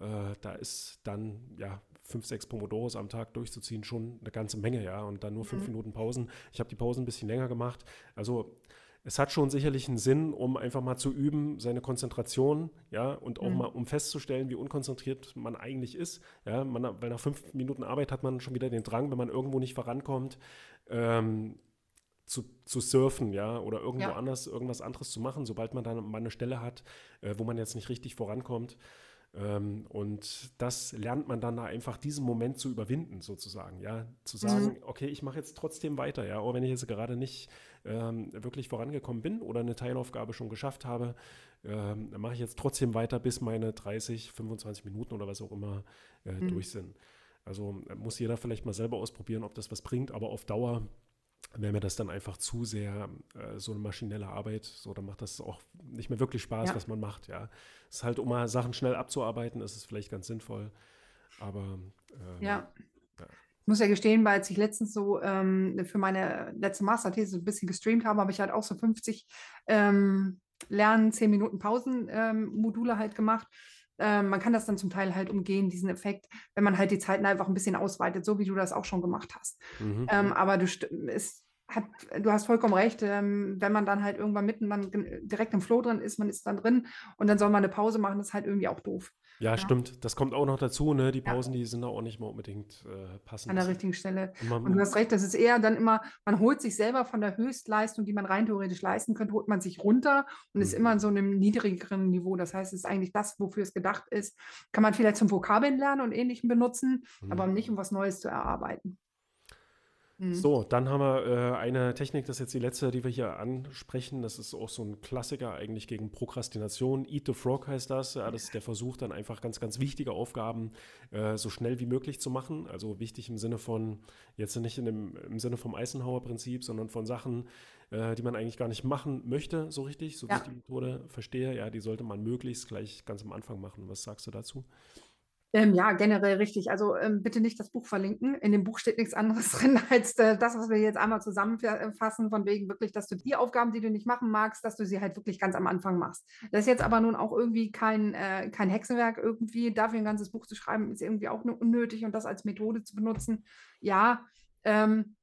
äh, da ist dann ja fünf, sechs Pomodoros am Tag durchzuziehen schon eine ganze Menge, ja. Und dann nur fünf Minuten Pausen. Ich habe die Pausen ein bisschen länger gemacht. Also es hat schon sicherlich einen Sinn, um einfach mal zu üben, seine Konzentration, ja, und auch mal, um festzustellen, wie unkonzentriert man eigentlich ist, ja, man, weil nach fünf Minuten Arbeit hat man schon wieder den Drang, wenn man irgendwo nicht vorankommt, ähm, zu, zu surfen, ja, oder irgendwo Ja. anders, irgendwas anderes zu machen, sobald man dann mal eine Stelle hat, äh, wo man jetzt nicht richtig vorankommt. Ähm, und das lernt man dann da einfach, diesen Moment zu überwinden, sozusagen, ja. Zu sagen, okay, ich mache jetzt trotzdem weiter, ja, auch wenn ich jetzt gerade nicht ähm, wirklich vorangekommen bin oder eine Teilaufgabe schon geschafft habe, ähm, mache ich jetzt trotzdem weiter, bis meine 30, 25 Minuten oder was auch immer äh, durch sind. Also äh, muss jeder vielleicht mal selber ausprobieren, ob das was bringt, aber auf Dauer wäre mir das dann einfach zu sehr äh, so eine maschinelle Arbeit. So, dann macht das auch nicht mehr wirklich Spaß, Ja. was man macht, ja. Es ist halt, um mal Sachen schnell abzuarbeiten, ist es vielleicht ganz sinnvoll. Aber ähm, Ja. Ja. Ich muss ja gestehen, weil als ich letztens so ähm, für meine letzte Masterthese ein bisschen gestreamt habe, habe ich halt auch so 50 ähm, Lernen, 10 Minuten Pausen ähm, halt gemacht. Ähm, man kann das dann zum Teil halt umgehen, diesen Effekt, wenn man halt die Zeiten einfach ein bisschen ausweitet, so wie du das auch schon gemacht hast. mhm. Ähm, aber du, es hat, du hast vollkommen recht, ähm, wenn man dann halt irgendwann mitten dann direkt im Flow drin ist, man ist dann drin und dann soll man eine Pause machen, das ist halt irgendwie auch doof. ja, stimmt. Das kommt auch noch dazu, ne? Die Ja. Pausen, die sind da auch nicht mal unbedingt äh, passend. An der richtigen Stelle. Und man- Und du hast recht, das ist eher dann immer, man holt sich selber von der Höchstleistung, die man rein theoretisch leisten könnte, holt man sich runter und ist Mhm. immer in so einem niedrigeren Niveau. Das heißt, es ist eigentlich das, wofür es gedacht ist. Kann man vielleicht zum Vokabeln lernen und Ähnlichem benutzen, aber Mhm. nicht, um was Neues zu erarbeiten. Mhm. So, dann haben wir äh, eine Technik, das ist jetzt die letzte, die wir hier ansprechen. Das ist auch so ein Klassiker eigentlich gegen Prokrastination. Eat the Frog heißt das. Ja, das ist der Versuch, dann einfach ganz, ganz wichtige Aufgaben äh, so schnell wie möglich zu machen. Also wichtig im Sinne von, jetzt nicht in dem, im Sinne vom Eisenhower-Prinzip, sondern von Sachen, äh, die man eigentlich gar nicht machen möchte, so richtig, so wie Ja. ich die Methode verstehe. Ja, die sollte man möglichst gleich ganz am Anfang machen. Was sagst du dazu? Ähm, ja, generell richtig. Also ähm, bitte nicht das Buch verlinken. In dem Buch steht nichts anderes drin als äh, das, was wir jetzt einmal zusammenfassen, von wegen wirklich, dass du die Aufgaben, die du nicht machen magst, dass du sie halt wirklich ganz am Anfang machst. Das ist jetzt aber nun auch irgendwie kein, äh, kein Hexenwerk irgendwie. Dafür ein ganzes Buch zu schreiben, ist irgendwie auch nur unnötig und das als Methode zu benutzen. Ja, ähm,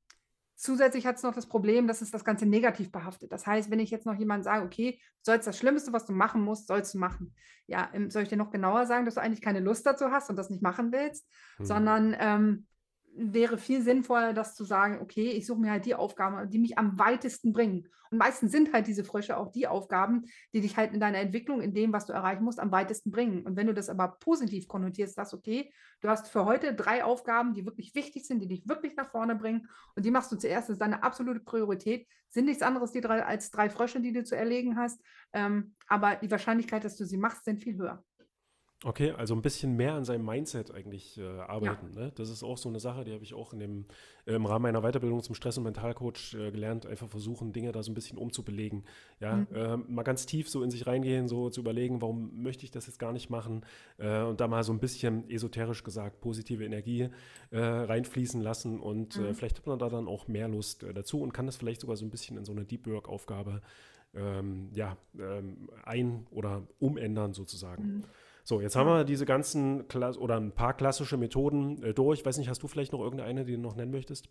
Zusätzlich hat es noch das Problem, dass es das Ganze negativ behaftet. Das heißt, wenn ich jetzt noch jemand sage, okay, sollst das Schlimmste, was du machen musst, sollst du machen. Ja, ähm, soll ich dir noch genauer sagen, dass du eigentlich keine Lust dazu hast und das nicht machen willst, Hm. sondern ähm, wäre viel sinnvoller, das zu sagen, okay, ich suche mir halt die Aufgaben, die mich am weitesten bringen. Und meistens sind halt diese Frösche auch die Aufgaben, die dich halt in deiner Entwicklung, in dem, was du erreichen musst, am weitesten bringen. Und wenn du das aber positiv konnotierst, sagst, okay, du hast für heute drei Aufgaben, die wirklich wichtig sind, die dich wirklich nach vorne bringen und die machst du zuerst, das ist deine absolute Priorität, sind nichts anderes die drei, als drei Frösche, die du zu erlegen hast. Ähm, aber die Wahrscheinlichkeit, dass du sie machst, sind viel höher. Okay, also ein bisschen mehr an seinem Mindset eigentlich äh, arbeiten. Ja. Ne? Das ist auch so eine Sache, die habe ich auch in dem, äh, im Rahmen meiner Weiterbildung zum Stress- und Mentalcoach äh, gelernt, einfach versuchen, Dinge da so ein bisschen umzubelegen. Ja, mhm. Ähm, mal ganz tief so in sich reingehen, so zu überlegen, warum möchte ich das jetzt gar nicht machen äh, und da mal so ein bisschen esoterisch gesagt positive Energie äh, reinfließen lassen und äh, mhm. vielleicht hat man da dann auch mehr Lust dazu und kann das vielleicht sogar so ein bisschen in so eine Deep Work-Aufgabe ähm, ja, ähm, ein- oder umändern sozusagen. Mhm. So, jetzt haben wir diese ganzen Kla oder ein paar klassische Methoden äh, durch. Ich weiß nicht, hast du vielleicht noch irgendeine, die du noch nennen möchtest?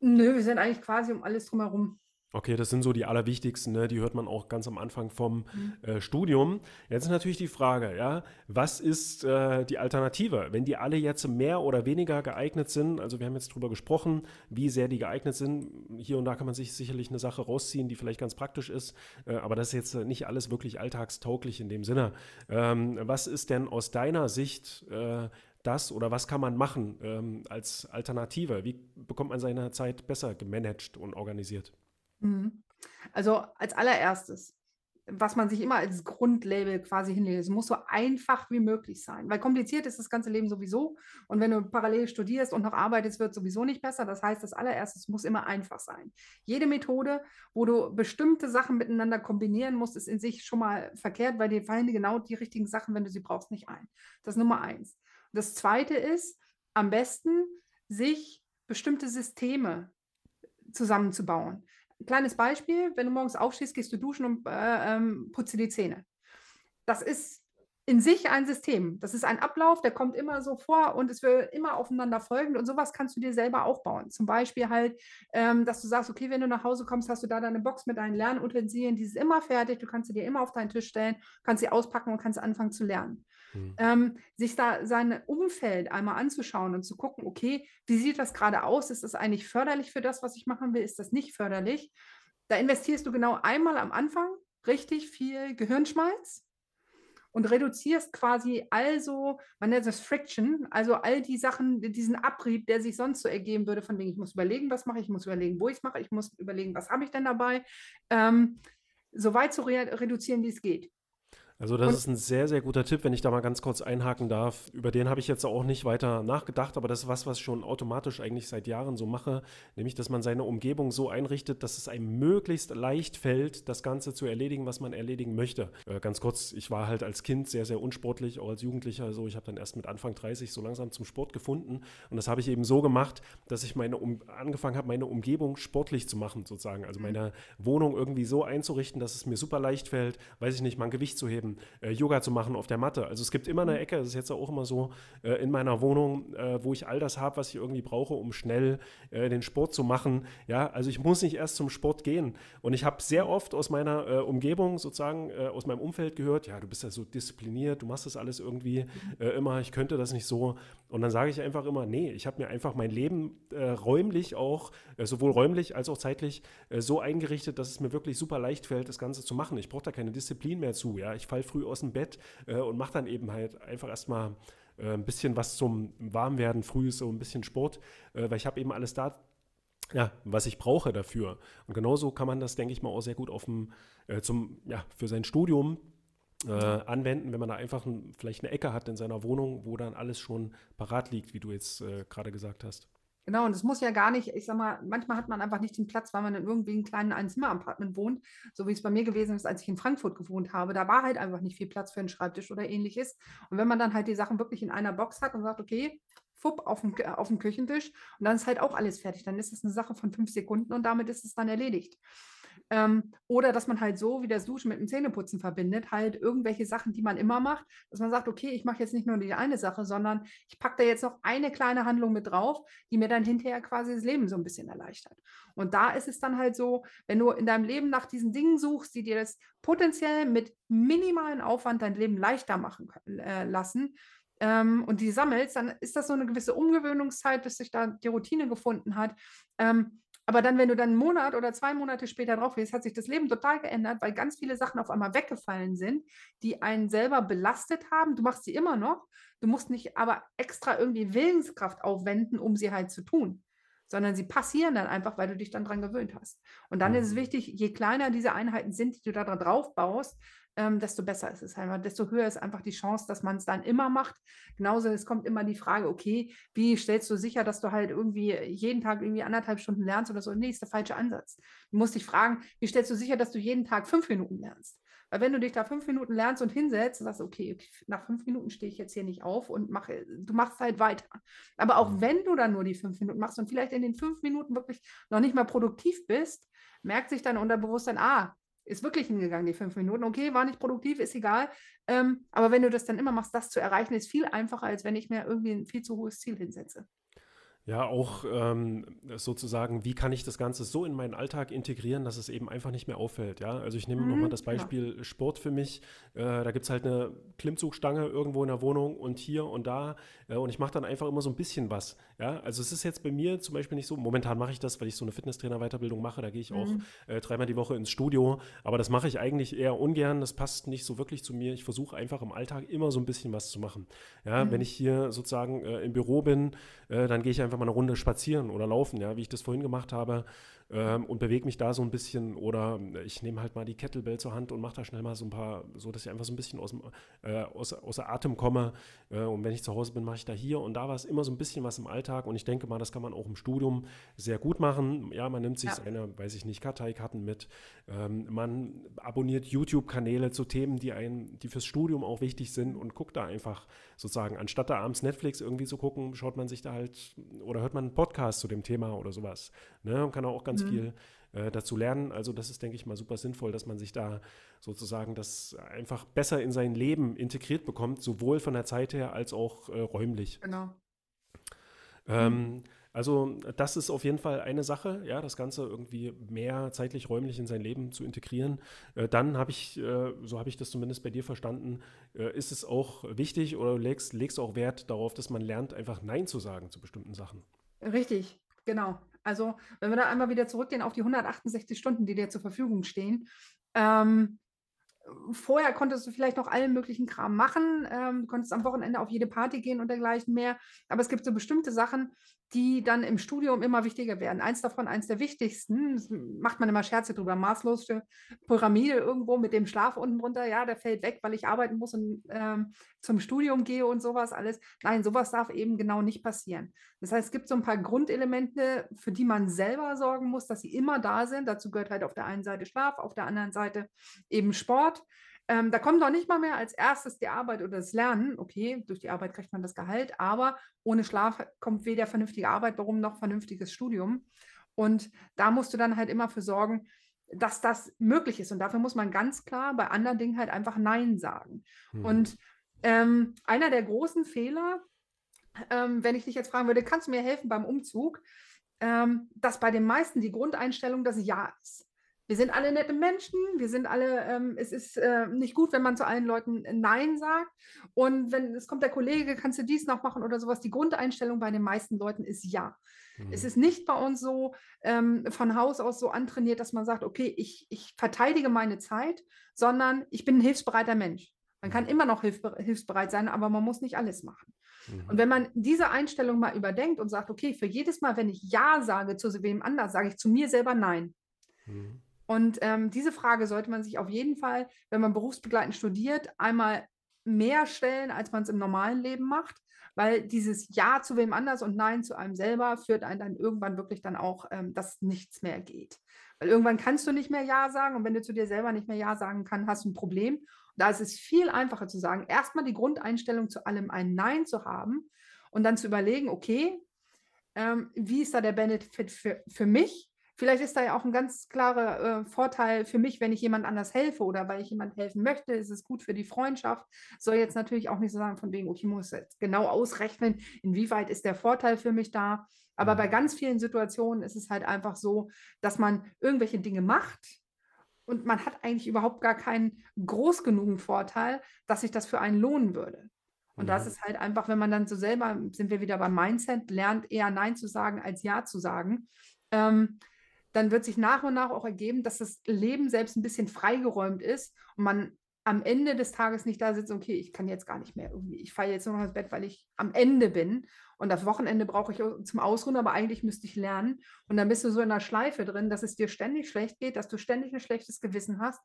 Nö, wir sind eigentlich quasi um alles drumherum. Okay, das sind so die allerwichtigsten, ne? die hört man auch ganz am Anfang vom mhm. äh, Studium. Jetzt ist natürlich die Frage, ja, was ist äh, die Alternative? Wenn die alle jetzt mehr oder weniger geeignet sind, also wir haben jetzt drüber gesprochen, wie sehr die geeignet sind. Hier und da kann man sich sicherlich eine Sache rausziehen, die vielleicht ganz praktisch ist, äh, aber das ist jetzt nicht alles wirklich alltagstauglich in dem Sinne. Ähm, was ist denn aus deiner Sicht äh, das oder was kann man machen ähm, als Alternative? Wie bekommt man seine Zeit besser gemanagt und organisiert? Mhm. Also als allererstes, was man sich immer als Grundlabel quasi hinlegt, es muss so einfach wie möglich sein, weil kompliziert ist das ganze Leben sowieso und wenn du parallel studierst und noch arbeitest, wird sowieso nicht besser. Das heißt, das allererstes muss immer einfach sein. Jede Methode, wo du bestimmte Sachen miteinander kombinieren musst, ist in sich schon mal verkehrt, weil dir fallen genau die richtigen Sachen, wenn du sie brauchst, nicht ein. Das ist Nummer eins. Das zweite ist, am besten sich bestimmte Systeme zusammenzubauen kleines Beispiel, wenn du morgens aufstehst, gehst du duschen und äh, ähm, putze die Zähne. Das ist in sich ein System. Das ist ein Ablauf, der kommt immer so vor und es wird immer aufeinander folgend und sowas kannst du dir selber aufbauen. Zum Beispiel halt, ähm, dass du sagst, okay, wenn du nach Hause kommst, hast du da deine Box mit deinen Lernutensilien, die ist immer fertig, du kannst sie dir immer auf deinen Tisch stellen, kannst sie auspacken und kannst anfangen zu lernen. Mhm. Ähm, sich da sein Umfeld einmal anzuschauen und zu gucken, okay, wie sieht das gerade aus? Ist das eigentlich förderlich für das, was ich machen will? Ist das nicht förderlich? Da investierst du genau einmal am Anfang richtig viel Gehirnschmalz und reduzierst quasi also, man nennt das Friction, also all die Sachen, diesen Abrieb, der sich sonst so ergeben würde, von wegen, ich muss überlegen, was mache ich, ich muss überlegen, wo ich es mache, ich muss überlegen, was habe ich denn dabei, ähm, so weit zu re reduzieren, wie es geht. Also das und ist ein sehr, sehr guter Tipp, wenn ich da mal ganz kurz einhaken darf. Über den habe ich jetzt auch nicht weiter nachgedacht, aber das ist was, was ich schon automatisch eigentlich seit Jahren so mache, nämlich, dass man seine Umgebung so einrichtet, dass es einem möglichst leicht fällt, das Ganze zu erledigen, was man erledigen möchte. Äh, ganz kurz, ich war halt als Kind sehr, sehr unsportlich, auch als Jugendlicher. Also ich habe dann erst mit Anfang 30 so langsam zum Sport gefunden und das habe ich eben so gemacht, dass ich meine um angefangen habe, meine Umgebung sportlich zu machen, sozusagen. Also mhm. meine Wohnung irgendwie so einzurichten, dass es mir super leicht fällt, weiß ich nicht, mal ein Gewicht zu heben eben äh, Yoga zu machen auf der Matte. Also es gibt immer eine mhm. Ecke, das ist jetzt auch immer so äh, in meiner Wohnung, äh, wo ich all das habe, was ich irgendwie brauche, um schnell äh, den Sport zu machen. Ja, also ich muss nicht erst zum Sport gehen. Und ich habe sehr oft aus meiner äh, Umgebung, sozusagen äh, aus meinem Umfeld gehört, ja, du bist ja so diszipliniert, du machst das alles irgendwie mhm. immer, ich könnte das nicht so. Und dann sage ich einfach immer, nee, ich habe mir einfach mein Leben räumlich auch, sowohl räumlich als auch zeitlich, so eingerichtet, dass es mir wirklich super leicht fällt, das Ganze zu machen. Ich brauche da keine Disziplin mehr zu. Ja, ich fall früh aus dem Bett äh, und mache dann eben halt einfach erstmal äh, ein bisschen was zum Warmwerden, früh so ein bisschen Sport, äh, weil ich habe eben alles da, ja, was ich brauche dafür. Und genauso kann man das, denke ich mal, auch sehr gut auf dem, äh, zum, ja, für sein Studium äh, anwenden, wenn man da einfach ein, vielleicht eine Ecke hat in seiner Wohnung, wo dann alles schon parat liegt, wie du jetzt äh, gerade gesagt hast. Genau, und es muss ja gar nicht, ich sag mal, manchmal hat man einfach nicht den Platz, weil man in irgendwie einem kleinen Einzimmer-Apartment wohnt, so wie es bei mir gewesen ist, als ich in Frankfurt gewohnt habe. Da war halt einfach nicht viel Platz für einen Schreibtisch oder ähnliches. Und wenn man dann halt die Sachen wirklich in einer Box hat und sagt, okay, fupp, auf dem, auf dem Küchentisch und dann ist halt auch alles fertig, dann ist es eine Sache von fünf Sekunden und damit ist es dann erledigt. Ähm, oder dass man halt so wie das Duschen mit dem Zähneputzen verbindet, halt irgendwelche Sachen, die man immer macht, dass man sagt, okay, ich mache jetzt nicht nur die eine Sache, sondern ich packe da jetzt noch eine kleine Handlung mit drauf, die mir dann hinterher quasi das Leben so ein bisschen erleichtert. Und da ist es dann halt so, wenn du in deinem Leben nach diesen Dingen suchst, die dir das potenziell mit minimalen Aufwand dein Leben leichter machen äh, lassen, ähm, und die sammelst, dann ist das so eine gewisse Umgewöhnungszeit, bis sich da die Routine gefunden hat. Ähm, aber dann, wenn du dann einen Monat oder zwei Monate später drauf gehst, hat sich das Leben total geändert, weil ganz viele Sachen auf einmal weggefallen sind, die einen selber belastet haben. Du machst sie immer noch. Du musst nicht aber extra irgendwie Willenskraft aufwenden, um sie halt zu tun, sondern sie passieren dann einfach, weil du dich dann dran gewöhnt hast. Und dann ist es mhm. wichtig, je kleiner diese Einheiten sind, die du da drauf baust, ähm, desto besser ist es einfach, desto höher ist einfach die Chance, dass man es dann immer macht. Genauso, es kommt immer die Frage, okay, wie stellst du sicher, dass du halt irgendwie jeden Tag irgendwie anderthalb Stunden lernst oder so? Nee, ist der falsche Ansatz. Du musst dich fragen, wie stellst du sicher, dass du jeden Tag fünf Minuten lernst? Weil wenn du dich da fünf Minuten lernst und hinsetzt, sagst du, okay, nach fünf Minuten stehe ich jetzt hier nicht auf und mache, du machst halt weiter. Aber auch mhm. wenn du dann nur die fünf Minuten machst und vielleicht in den fünf Minuten wirklich noch nicht mal produktiv bist, merkt sich dein Unterbewusstsein, ah, ist wirklich hingegangen, die fünf Minuten. Okay, war nicht produktiv, ist egal. Ähm, aber wenn du das dann immer machst, das zu erreichen, ist viel einfacher, als wenn ich mir irgendwie ein viel zu hohes Ziel hinsetze. Ja, auch ähm, sozusagen, wie kann ich das Ganze so in meinen Alltag integrieren, dass es eben einfach nicht mehr auffällt. Ja? Also ich nehme mhm, nochmal das Beispiel ja. Sport für mich. Äh, da gibt es halt eine Klimmzugstange irgendwo in der Wohnung und hier und da. Äh, und ich mache dann einfach immer so ein bisschen was. Ja? Also es ist jetzt bei mir zum Beispiel nicht so, momentan mache ich das, weil ich so eine Fitnesstrainer-Weiterbildung mache. Da gehe ich mhm. auch äh, dreimal die Woche ins Studio. Aber das mache ich eigentlich eher ungern. Das passt nicht so wirklich zu mir. Ich versuche einfach im Alltag immer so ein bisschen was zu machen. Ja? Mhm. Wenn ich hier sozusagen äh, im Büro bin, äh, dann gehe ich einfach mal eine Runde spazieren oder laufen, ja, wie ich das vorhin gemacht habe ähm, und bewege mich da so ein bisschen oder ich nehme halt mal die Kettlebell zur Hand und mache da schnell mal so ein paar, so dass ich einfach so ein bisschen aus dem, äh, aus, außer Atem komme äh, und wenn ich zu Hause bin, mache ich da hier und da was, immer so ein bisschen was im Alltag und ich denke mal, das kann man auch im Studium sehr gut machen. Ja, man nimmt sich ja. seine, weiß ich nicht, Karteikarten mit, ähm, man abonniert YouTube-Kanäle zu Themen, die einen, die fürs Studium auch wichtig sind und guckt da einfach sozusagen, anstatt da abends Netflix irgendwie zu gucken, schaut man sich da halt oder hört man einen Podcast zu dem Thema oder sowas. Ne? Und kann auch ganz mhm. viel äh, dazu lernen. Also das ist, denke ich mal, super sinnvoll, dass man sich da sozusagen das einfach besser in sein Leben integriert bekommt, sowohl von der Zeit her als auch äh, räumlich. Genau. Ähm, mhm. Also das ist auf jeden Fall eine Sache, ja, das Ganze irgendwie mehr zeitlich räumlich in sein Leben zu integrieren. Äh, dann habe ich, äh, so habe ich das zumindest bei dir verstanden, äh, ist es auch wichtig oder legst, legst du auch Wert darauf, dass man lernt, einfach Nein zu sagen zu bestimmten Sachen. Richtig, genau. Also wenn wir da einmal wieder zurückgehen auf die 168 Stunden, die dir zur Verfügung stehen, ähm, vorher konntest du vielleicht noch allen möglichen Kram machen, ähm, konntest am Wochenende auf jede Party gehen und dergleichen mehr. Aber es gibt so bestimmte Sachen, die dann im Studium immer wichtiger werden. Eins davon, eins der wichtigsten, macht man immer Scherze drüber, maßlose Pyramide irgendwo mit dem Schlaf unten drunter, ja, der fällt weg, weil ich arbeiten muss und ähm, zum Studium gehe und sowas alles. Nein, sowas darf eben genau nicht passieren. Das heißt, es gibt so ein paar Grundelemente, für die man selber sorgen muss, dass sie immer da sind. Dazu gehört halt auf der einen Seite Schlaf, auf der anderen Seite eben Sport. Ähm, da kommt doch nicht mal mehr als erstes die Arbeit oder das Lernen. Okay, durch die Arbeit kriegt man das Gehalt, aber ohne Schlaf kommt weder vernünftige Arbeit, warum noch vernünftiges Studium. Und da musst du dann halt immer für sorgen, dass das möglich ist. Und dafür muss man ganz klar bei anderen Dingen halt einfach Nein sagen. Mhm. Und ähm, einer der großen Fehler, ähm, wenn ich dich jetzt fragen würde, kannst du mir helfen beim Umzug, ähm, dass bei den meisten die Grundeinstellung das Ja ist wir sind alle nette Menschen, wir sind alle, ähm, es ist äh, nicht gut, wenn man zu allen Leuten Nein sagt. Und wenn es kommt der Kollege, kannst du dies noch machen oder sowas. Die Grundeinstellung bei den meisten Leuten ist ja. Mhm. Es ist nicht bei uns so ähm, von Haus aus so antrainiert, dass man sagt, okay, ich, ich verteidige meine Zeit, sondern ich bin ein hilfsbereiter Mensch. Man kann mhm. immer noch hilfsbereit sein, aber man muss nicht alles machen. Mhm. Und wenn man diese Einstellung mal überdenkt und sagt, okay, für jedes Mal, wenn ich Ja sage zu wem anders, sage ich zu mir selber Nein. Mhm. Und ähm, diese Frage sollte man sich auf jeden Fall, wenn man berufsbegleitend studiert, einmal mehr stellen, als man es im normalen Leben macht, weil dieses Ja zu wem anders und Nein zu einem selber führt einen dann irgendwann wirklich dann auch, ähm, dass nichts mehr geht. Weil irgendwann kannst du nicht mehr Ja sagen und wenn du zu dir selber nicht mehr Ja sagen kannst, hast du ein Problem. Und da ist es viel einfacher zu sagen, erstmal die Grundeinstellung zu allem ein Nein zu haben und dann zu überlegen, okay, ähm, wie ist da der Benefit für, für mich Vielleicht ist da ja auch ein ganz klarer äh, Vorteil für mich, wenn ich jemand anders helfe oder weil ich jemand helfen möchte, ist es gut für die Freundschaft. Soll jetzt natürlich auch nicht so sagen, von wegen, okay, ich muss jetzt genau ausrechnen, inwieweit ist der Vorteil für mich da. Aber bei mhm. ganz vielen Situationen ist es halt einfach so, dass man irgendwelche Dinge macht und man hat eigentlich überhaupt gar keinen groß genugen Vorteil, dass sich das für einen lohnen würde. Und das Mhm. ist halt einfach, wenn man dann so selber, sind wir wieder beim Mindset, lernt eher Nein zu sagen als Ja zu sagen, ähm, dann wird sich nach und nach auch ergeben, dass das Leben selbst ein bisschen freigeräumt ist und man am Ende des Tages nicht da sitzt, okay, ich kann jetzt gar nicht mehr irgendwie, ich falle jetzt nur noch ins Bett, weil ich am Ende bin und das Wochenende brauche ich zum Ausruhen, aber eigentlich müsste ich lernen und dann bist du so in einer Schleife drin, dass es dir ständig schlecht geht, dass du ständig ein schlechtes Gewissen hast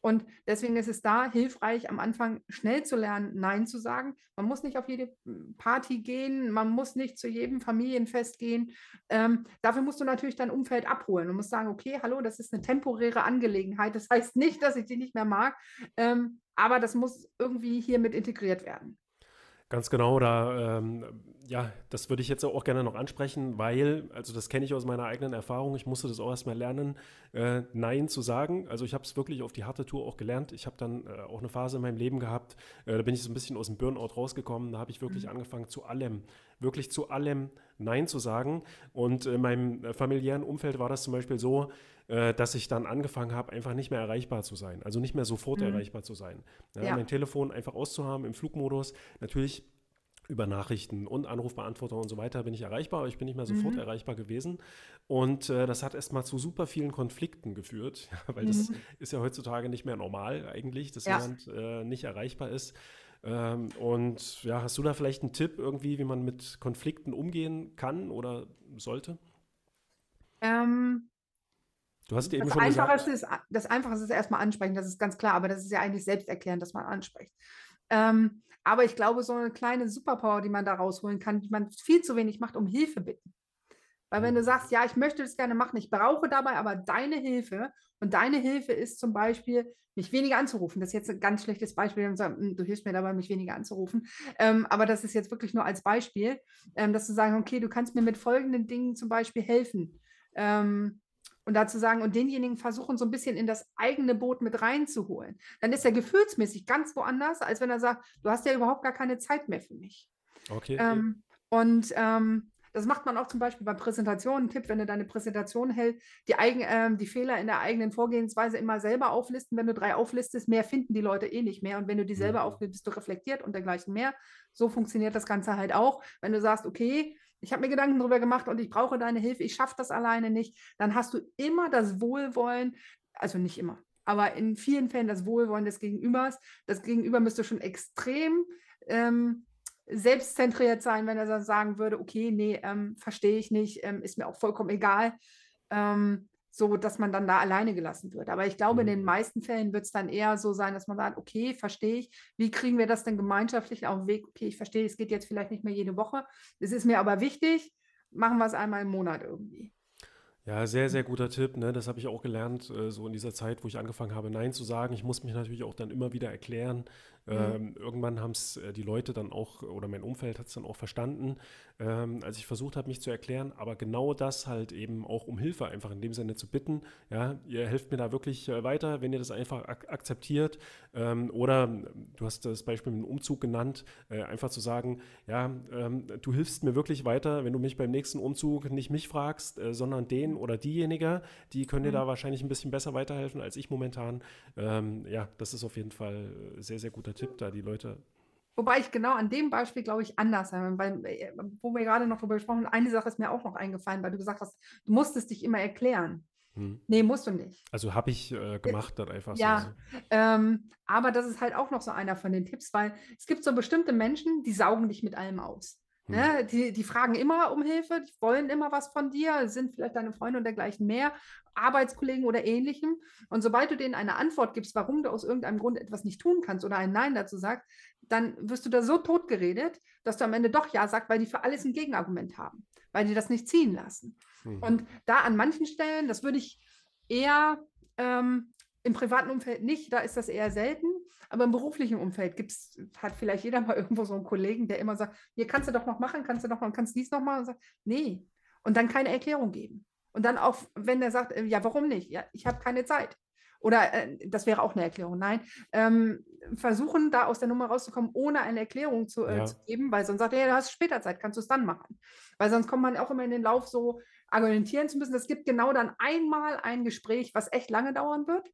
und deswegen ist es da hilfreich, am Anfang schnell zu lernen, Nein zu sagen. Man muss nicht auf jede mm, Party gehen, man muss nicht zu jedem Familienfest gehen. Ähm, dafür musst du natürlich dein Umfeld abholen. Du musst sagen, okay, hallo, das ist eine temporäre Angelegenheit. Das heißt nicht, dass ich die nicht mehr mag, ähm, aber das muss irgendwie hier mit integriert werden. Ganz genau, da, ähm, ja, das würde ich jetzt auch gerne noch ansprechen, weil, also das kenne ich aus meiner eigenen Erfahrung, ich musste das auch erstmal lernen, äh, Nein zu sagen. Also ich habe es wirklich auf die harte Tour auch gelernt. Ich habe dann äh, auch eine Phase in meinem Leben gehabt, äh, da bin ich so ein bisschen aus dem Burnout rausgekommen, da habe ich wirklich Mhm. angefangen zu allem, wirklich zu allem Nein zu sagen. Und in meinem äh, familiären Umfeld war das zum Beispiel so, äh, dass ich dann angefangen habe, einfach nicht mehr erreichbar zu sein, also nicht mehr sofort Mhm. erreichbar zu sein. Ja, Ja. Mein Telefon einfach auszuhaben im Flugmodus. Natürlich über Nachrichten und Anrufbeantworter und so weiter bin ich erreichbar, aber ich bin nicht mehr sofort Mhm. erreichbar gewesen. Und äh, das hat erstmal zu super vielen Konflikten geführt, weil das Mhm. ist ja heutzutage nicht mehr normal eigentlich, dass Ja. jemand äh, nicht erreichbar ist. Ähm, und ja, hast du da vielleicht einen Tipp irgendwie, wie man mit Konflikten umgehen kann oder sollte? Ähm, Du hast eben Das schon gesagt, Einfachste ist, das Einfachste ist erstmal ansprechen, das ist ganz klar, aber das ist ja eigentlich selbsterklärend, dass man anspricht. Ähm, aber ich glaube, so eine kleine Superpower, die man da rausholen kann, die man viel zu wenig macht, um Hilfe bitten. Weil wenn du Mhm. sagst, ja, ich möchte das gerne machen, ich brauche dabei aber deine Hilfe und deine Hilfe ist zum Beispiel, mich weniger anzurufen. Das ist jetzt ein ganz schlechtes Beispiel, du sagst, "Hm, du hilfst mir dabei, mich weniger anzurufen. Ähm, aber das ist jetzt wirklich nur als Beispiel, ähm, dass du sagen, okay, du kannst mir mit folgenden Dingen zum Beispiel helfen. Ähm, und dazu sagen, und denjenigen versuchen, so ein bisschen in das eigene Boot mit reinzuholen. Dann ist er gefühlsmäßig ganz woanders, als wenn er sagt, du hast ja überhaupt gar keine Zeit mehr für mich. okay, Ähm, und ähm, das macht man auch zum Beispiel bei Präsentationen. Tipp, wenn du deine Präsentation hältst, die, eigen, ähm, die Fehler in der eigenen Vorgehensweise immer selber auflisten. Wenn du drei auflistest, mehr finden die Leute eh nicht mehr. Und wenn du die selber Mhm. auflistest, bist du reflektiert und dergleichen mehr. So funktioniert das Ganze halt auch. Wenn du sagst, okay, ich habe mir Gedanken darüber gemacht und ich brauche deine Hilfe, ich schaffe das alleine nicht, dann hast du immer das Wohlwollen, also nicht immer, aber in vielen Fällen das Wohlwollen des Gegenübers. Das Gegenüber müsste schon extrem ähm, selbstzentriert sein, wenn er dann sagen würde, okay, nee, ähm, verstehe ich nicht, ähm, ist mir auch vollkommen egal, ähm, so dass man dann da alleine gelassen wird. Aber ich glaube, in Mhm. den meisten Fällen wird es dann eher so sein, dass man sagt, okay, verstehe ich, wie kriegen wir das denn gemeinschaftlich auf den Weg? Okay, ich verstehe, es geht jetzt vielleicht nicht mehr jede Woche, es ist mir aber wichtig, machen wir es einmal im Monat irgendwie. Ja, sehr, sehr guter Tipp, ne? Das habe ich auch gelernt, äh, so in dieser Zeit, wo ich angefangen habe, Nein zu sagen. Ich muss mich natürlich auch dann immer wieder erklären. Mhm. Ähm, irgendwann haben es äh, die Leute dann auch, oder mein Umfeld hat es dann auch verstanden, ähm, als ich versucht habe, mich zu erklären. Aber genau das halt eben auch um Hilfe einfach in dem Sinne zu bitten. Ja, ihr helft mir da wirklich äh, weiter, wenn ihr das einfach ak akzeptiert. Ähm, oder ähm, du hast das Beispiel mit dem Umzug genannt, äh, einfach zu sagen, ja, ähm, du hilfst mir wirklich weiter, wenn du mich beim nächsten Umzug nicht mich fragst, äh, sondern den oder diejenige, die können dir Mhm. da wahrscheinlich ein bisschen besser weiterhelfen als ich momentan. Ähm, ja, das ist auf jeden Fall äh, sehr, sehr guter Tipp, da die Leute. Wobei ich genau an dem Beispiel, glaube ich, anders sein, weil, äh, wo wir gerade noch drüber gesprochen haben, eine Sache ist mir auch noch eingefallen, weil du gesagt hast, du musstest dich immer erklären. Hm. Nee, musst du nicht. Also habe ich äh, gemacht, dann einfach so. Ja, ähm, aber das ist halt auch noch so einer von den Tipps, weil es gibt so bestimmte Menschen, die saugen dich mit allem aus. Hm. Ne? Die, die fragen immer um Hilfe, die wollen immer was von dir, sind vielleicht deine Freunde und dergleichen mehr, Arbeitskollegen oder ähnlichem. Und sobald du denen eine Antwort gibst, warum du aus irgendeinem Grund etwas nicht tun kannst oder ein Nein dazu sagst, dann wirst du da so totgeredet, dass du am Ende doch Ja sagst, weil die für alles ein Gegenargument haben, weil die das nicht ziehen lassen. Mhm. Und da an manchen Stellen, das würde ich eher ähm, im privaten Umfeld nicht, da ist das eher selten, aber im beruflichen Umfeld gibt's, hat vielleicht jeder mal irgendwo so einen Kollegen, der immer sagt, hier kannst du doch noch machen, kannst du doch noch, kannst dies noch mal und sagt, nee. Und dann keine Erklärung geben. Und dann auch, wenn er sagt, äh, ja, warum nicht? Ja, ich habe keine Zeit. Oder äh, das wäre auch eine Erklärung. Nein, ähm, versuchen da aus der Nummer rauszukommen, ohne eine Erklärung zu, äh, Ja. zu geben, weil sonst sagt er, ja, du hast später Zeit, kannst du es dann machen. Weil sonst kommt man auch immer in den Lauf, so argumentieren zu müssen. Es gibt genau dann einmal ein Gespräch, was echt lange dauern wird.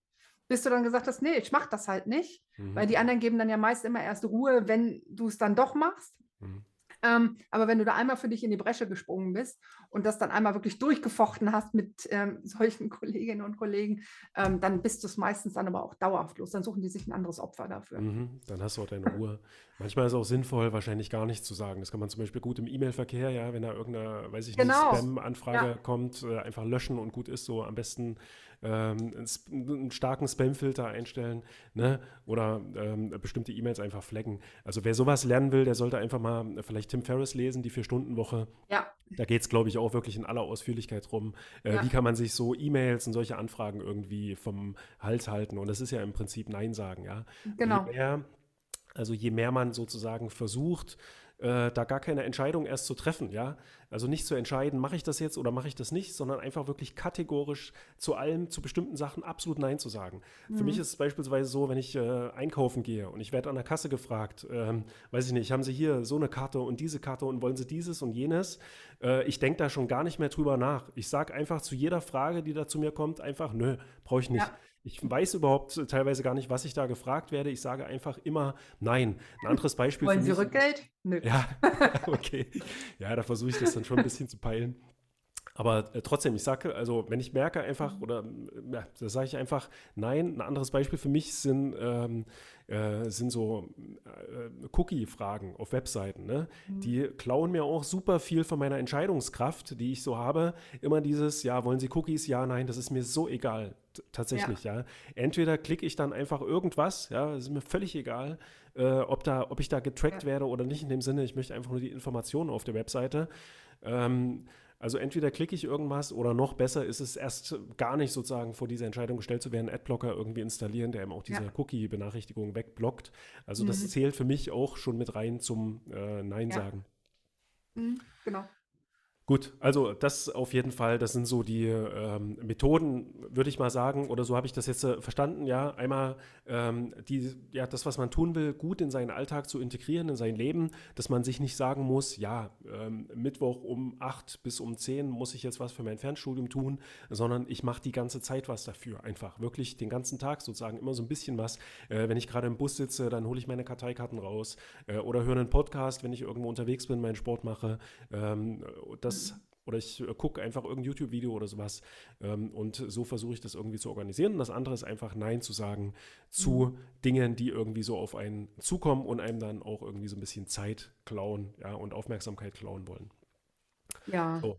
Bis du dann gesagt hast, nee, ich mache das halt nicht. Mhm. Weil die anderen geben dann ja meist immer erst Ruhe, wenn du es dann doch machst. Mhm. Ähm, aber wenn du da einmal für dich in die Bresche gesprungen bist und das dann einmal wirklich durchgefochten hast mit ähm, solchen Kolleginnen und Kollegen, ähm, dann bist du es meistens dann aber auch dauerhaft los. Dann suchen die sich ein anderes Opfer dafür. Mhm, dann hast du auch deine Ruhe. Manchmal ist es auch sinnvoll, wahrscheinlich gar nichts zu sagen. Das kann man zum Beispiel gut im E-Mail-Verkehr, ja, wenn da irgendeine, weiß ich Genau. nicht, Spam-Anfrage Ja. kommt, äh, einfach löschen und gut ist so. Am besten ähm, einen, starken Spam-Filter einstellen, ne? Oder ähm, bestimmte E-Mails einfach flaggen. Also wer sowas lernen will, der sollte einfach mal vielleicht Tim Ferriss lesen, die Vier-Stunden-Woche. Ja, Da geht es, glaube ich, auch wirklich in aller Ausführlichkeit drum, äh, Ja. wie kann man sich so E-Mails und solche Anfragen irgendwie vom Hals halten. Und das ist ja im Prinzip Nein sagen, ja. genau. Je mehr, also je mehr man sozusagen versucht, äh, da gar keine Entscheidung erst zu treffen, ja. Also nicht zu entscheiden, mache ich das jetzt oder mache ich das nicht, sondern einfach wirklich kategorisch zu allem, zu bestimmten Sachen absolut Nein zu sagen. Für mich ist es beispielsweise so, wenn ich äh, einkaufen gehe und ich werde an der Kasse gefragt, ähm, weiß ich nicht, haben Sie hier so eine Karte und diese Karte und wollen Sie dieses und jenes? Äh, ich denke da schon gar nicht mehr drüber nach. Ich sage einfach zu jeder Frage, die da zu mir kommt, einfach, nö, brauche ich nicht. Ja. Ich weiß überhaupt teilweise gar nicht, was ich da gefragt werde. Ich sage einfach immer nein. Ein anderes Beispiel Wollen Sie mich. Rückgeld? Nö. Ja, okay. Ja, da versuche ich das dann schon ein bisschen zu peilen. Aber äh, trotzdem, ich sage, also wenn ich merke einfach, oder äh, ja, da sage ich einfach nein. Ein anderes Beispiel für mich sind, ähm, äh, sind so äh, Cookie-Fragen auf Webseiten. Ne? Die klauen mir auch super viel von meiner Entscheidungskraft, die ich so habe. Immer dieses, ja, wollen Sie Cookies? Ja, nein, das ist mir so egal. Tatsächlich, ja. Entweder klicke ich dann einfach irgendwas, ja, das ist mir völlig egal, äh, ob, da, ob ich da getrackt Ja. werde oder nicht. In dem Sinne, ich möchte einfach nur die Informationen auf der Webseite. Ähm, also entweder klicke ich irgendwas oder noch besser ist es erst gar nicht sozusagen vor diese Entscheidung gestellt zu werden, Adblocker irgendwie installieren, der eben auch diese Ja. Cookie-Benachrichtigung wegblockt. Also das Mhm. zählt für mich auch schon mit rein zum äh, Nein Ja. sagen. Mhm, genau. Gut, also das auf jeden Fall, das sind so die ähm, Methoden, würde ich mal sagen, oder so habe ich das jetzt äh, verstanden, ja. Einmal ähm, die, ja, das, was man tun will, gut in seinen Alltag zu integrieren, in sein Leben, dass man sich nicht sagen muss, ja, ähm, Mittwoch um 8 bis um 10 muss ich jetzt was für mein Fernstudium tun, sondern ich mache die ganze Zeit was dafür. Einfach wirklich den ganzen Tag sozusagen immer so ein bisschen was. Äh, wenn ich gerade im Bus sitze, dann hole ich meine Karteikarten raus äh, oder höre einen Podcast, wenn ich irgendwo unterwegs bin, meinen Sport mache. Ähm, das oder ich äh, gucke einfach irgendein YouTube-Video oder sowas. Ähm, und so versuche ich das irgendwie zu organisieren. Und das andere ist einfach Nein zu sagen zu Dingen, die irgendwie so auf einen zukommen und einem dann auch irgendwie so ein bisschen Zeit klauen ja, und Aufmerksamkeit klauen wollen. Ja. So.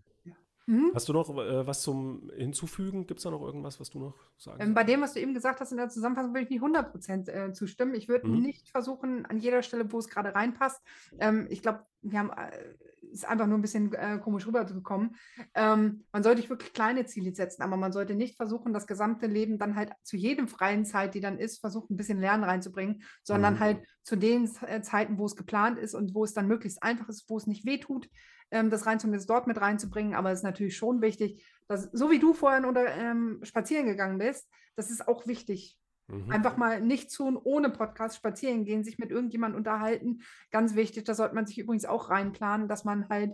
Mhm. Hast du noch äh, was zum Hinzufügen? Gibt es da noch irgendwas, was du noch sagen Ähm, bei dem, was du eben gesagt hast in der Zusammenfassung, würde ich nicht 100% äh, zustimmen. Ich würde Mhm. nicht versuchen, an jeder Stelle, wo es gerade reinpasst. Ähm, ich glaube, wir haben, äh, ist einfach nur ein bisschen äh, komisch rübergekommen. Ähm, man sollte sich wirklich kleine Ziele setzen, aber man sollte nicht versuchen, das gesamte Leben dann halt zu jedem freien Zeit, die dann ist, versuchen, ein bisschen Lernen reinzubringen, sondern Mhm. halt zu den äh, Zeiten, wo es geplant ist und wo es dann möglichst einfach ist, wo es nicht wehtut, ähm, das rein zumindest dort mit reinzubringen. Aber es ist natürlich schon wichtig, dass, so wie du vorhin oder ähm, spazieren gegangen bist, das ist auch wichtig. Mhm. Einfach mal nicht tun, ohne Podcast spazieren gehen, sich mit irgendjemandem unterhalten. Ganz wichtig, da sollte man sich übrigens auch reinplanen, dass man halt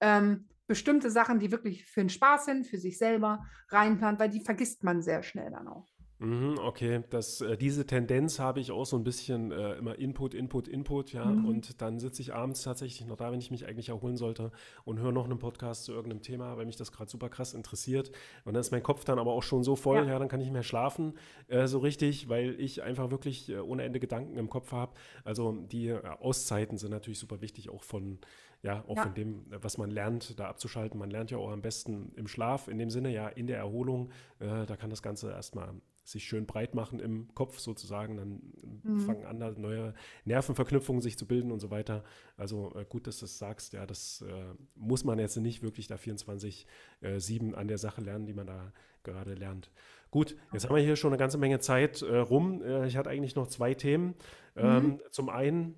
ähm, bestimmte Sachen, die wirklich für den Spaß sind, für sich selber reinplant, weil die vergisst man sehr schnell dann auch. Mhm, okay, das, äh, diese Tendenz habe ich auch so ein bisschen äh, immer Input, Input, Input, ja. Mhm. Und dann sitze ich abends tatsächlich noch da, wenn ich mich eigentlich erholen sollte und höre noch einen Podcast zu irgendeinem Thema, weil mich das gerade super krass interessiert. Und dann ist mein Kopf dann aber auch schon so voll, Ja. ja, dann kann ich nicht mehr schlafen, äh, so richtig, weil ich einfach wirklich äh, ohne Ende Gedanken im Kopf habe. Also die äh, Auszeiten sind natürlich super wichtig, auch von, ja, auch Ja. von dem, was man lernt, da abzuschalten. Man lernt ja auch am besten im Schlaf, in dem Sinne, ja, in der Erholung. Da kann das Ganze erstmal sich schön breit machen im Kopf sozusagen. Dann Mhm. fangen an, neue Nervenverknüpfungen sich zu bilden und so weiter. Also äh, gut, dass du das sagst. Ja, das äh, muss man jetzt nicht wirklich da 24-7 an der Sache lernen, die man da gerade lernt. Gut, jetzt haben wir hier schon eine ganze Menge Zeit äh, rum. Äh, ich hatte eigentlich noch zwei Themen. Ähm, Zum einen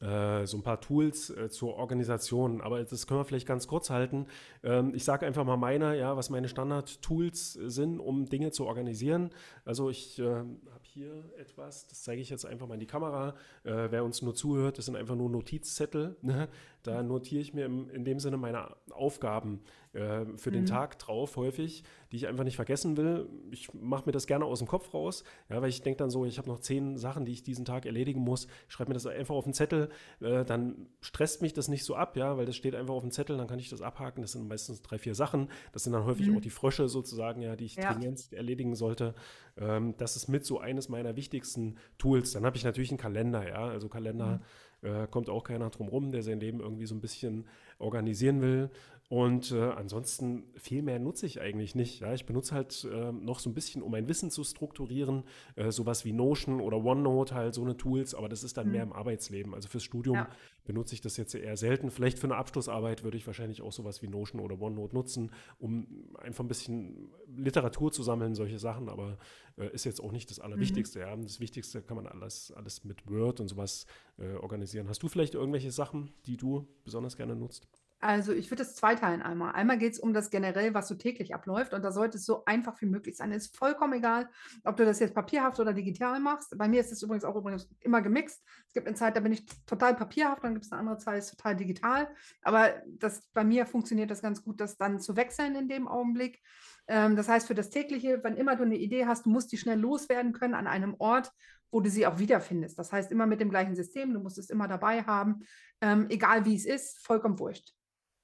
äh, so ein paar Tools äh, zur Organisation, aber das können wir vielleicht ganz kurz halten. Ähm, ich sage einfach mal meine, ja, was meine Standard-Tools sind, um Dinge zu organisieren. Also ich äh, habe hier etwas, das zeige ich jetzt einfach mal in die Kamera. Äh, wer uns nur zuhört, das sind einfach nur Notizzettel. Ne? Da notiere ich mir im, in dem Sinne meine Aufgaben äh, für den mhm. Tag drauf, häufig, die ich einfach nicht vergessen will. Ich mache mir das gerne aus dem Kopf raus, ja, weil ich denke dann so, ich habe noch zehn Sachen, die ich diesen Tag erledigen muss. Ich schreibe mir das einfach auf den Zettel, äh, dann stresst mich das nicht so ab, ja, weil das steht einfach auf dem Zettel, dann kann ich das abhaken. Das sind meistens drei, vier Sachen. Das sind dann häufig mhm. auch die Frösche sozusagen, ja, die ich ja. dringend erledigen sollte. Ähm, das ist mit so eines meiner wichtigsten Tools. Dann habe ich natürlich einen Kalender, ja, also Kalender. Mhm äh, kommt auch keiner drum rum, der sein Leben irgendwie so ein bisschen organisieren will. Und äh, ansonsten viel mehr nutze ich eigentlich nicht. Ja? Ich benutze halt äh, noch so ein bisschen, um mein Wissen zu strukturieren, äh, sowas wie Notion oder OneNote, halt so eine Tools, aber das ist dann mhm. mehr im Arbeitsleben. Also fürs Studium ja. Benutze ich das jetzt eher selten. Vielleicht für eine Abschlussarbeit würde ich wahrscheinlich auch sowas wie Notion oder OneNote nutzen, um einfach ein bisschen Literatur zu sammeln, solche Sachen, aber äh, ist jetzt auch nicht das Allerwichtigste. Mhm. Ja? Das Wichtigste kann man alles, alles mit Word und sowas äh, organisieren. Hast du vielleicht irgendwelche Sachen, die du besonders gerne nutzt? Also ich würde es zweiteilen einmal. Einmal geht es um das generell, was so täglich abläuft und da sollte es so einfach wie möglich sein. Es ist vollkommen egal, ob du das jetzt papierhaft oder digital machst. Bei mir ist es übrigens auch übrigens immer gemixt. Es gibt eine Zeit, da bin ich total papierhaft, dann gibt es eine andere Zeit, ist total digital. Aber das, bei mir funktioniert das ganz gut, das dann zu wechseln in dem Augenblick. Ähm, das heißt, für das tägliche, wenn immer du eine Idee hast, du musst die schnell loswerden können an einem Ort, wo du sie auch wiederfindest. Das heißt, immer mit dem gleichen System, du musst es immer dabei haben, ähm, egal wie es ist, vollkommen wurscht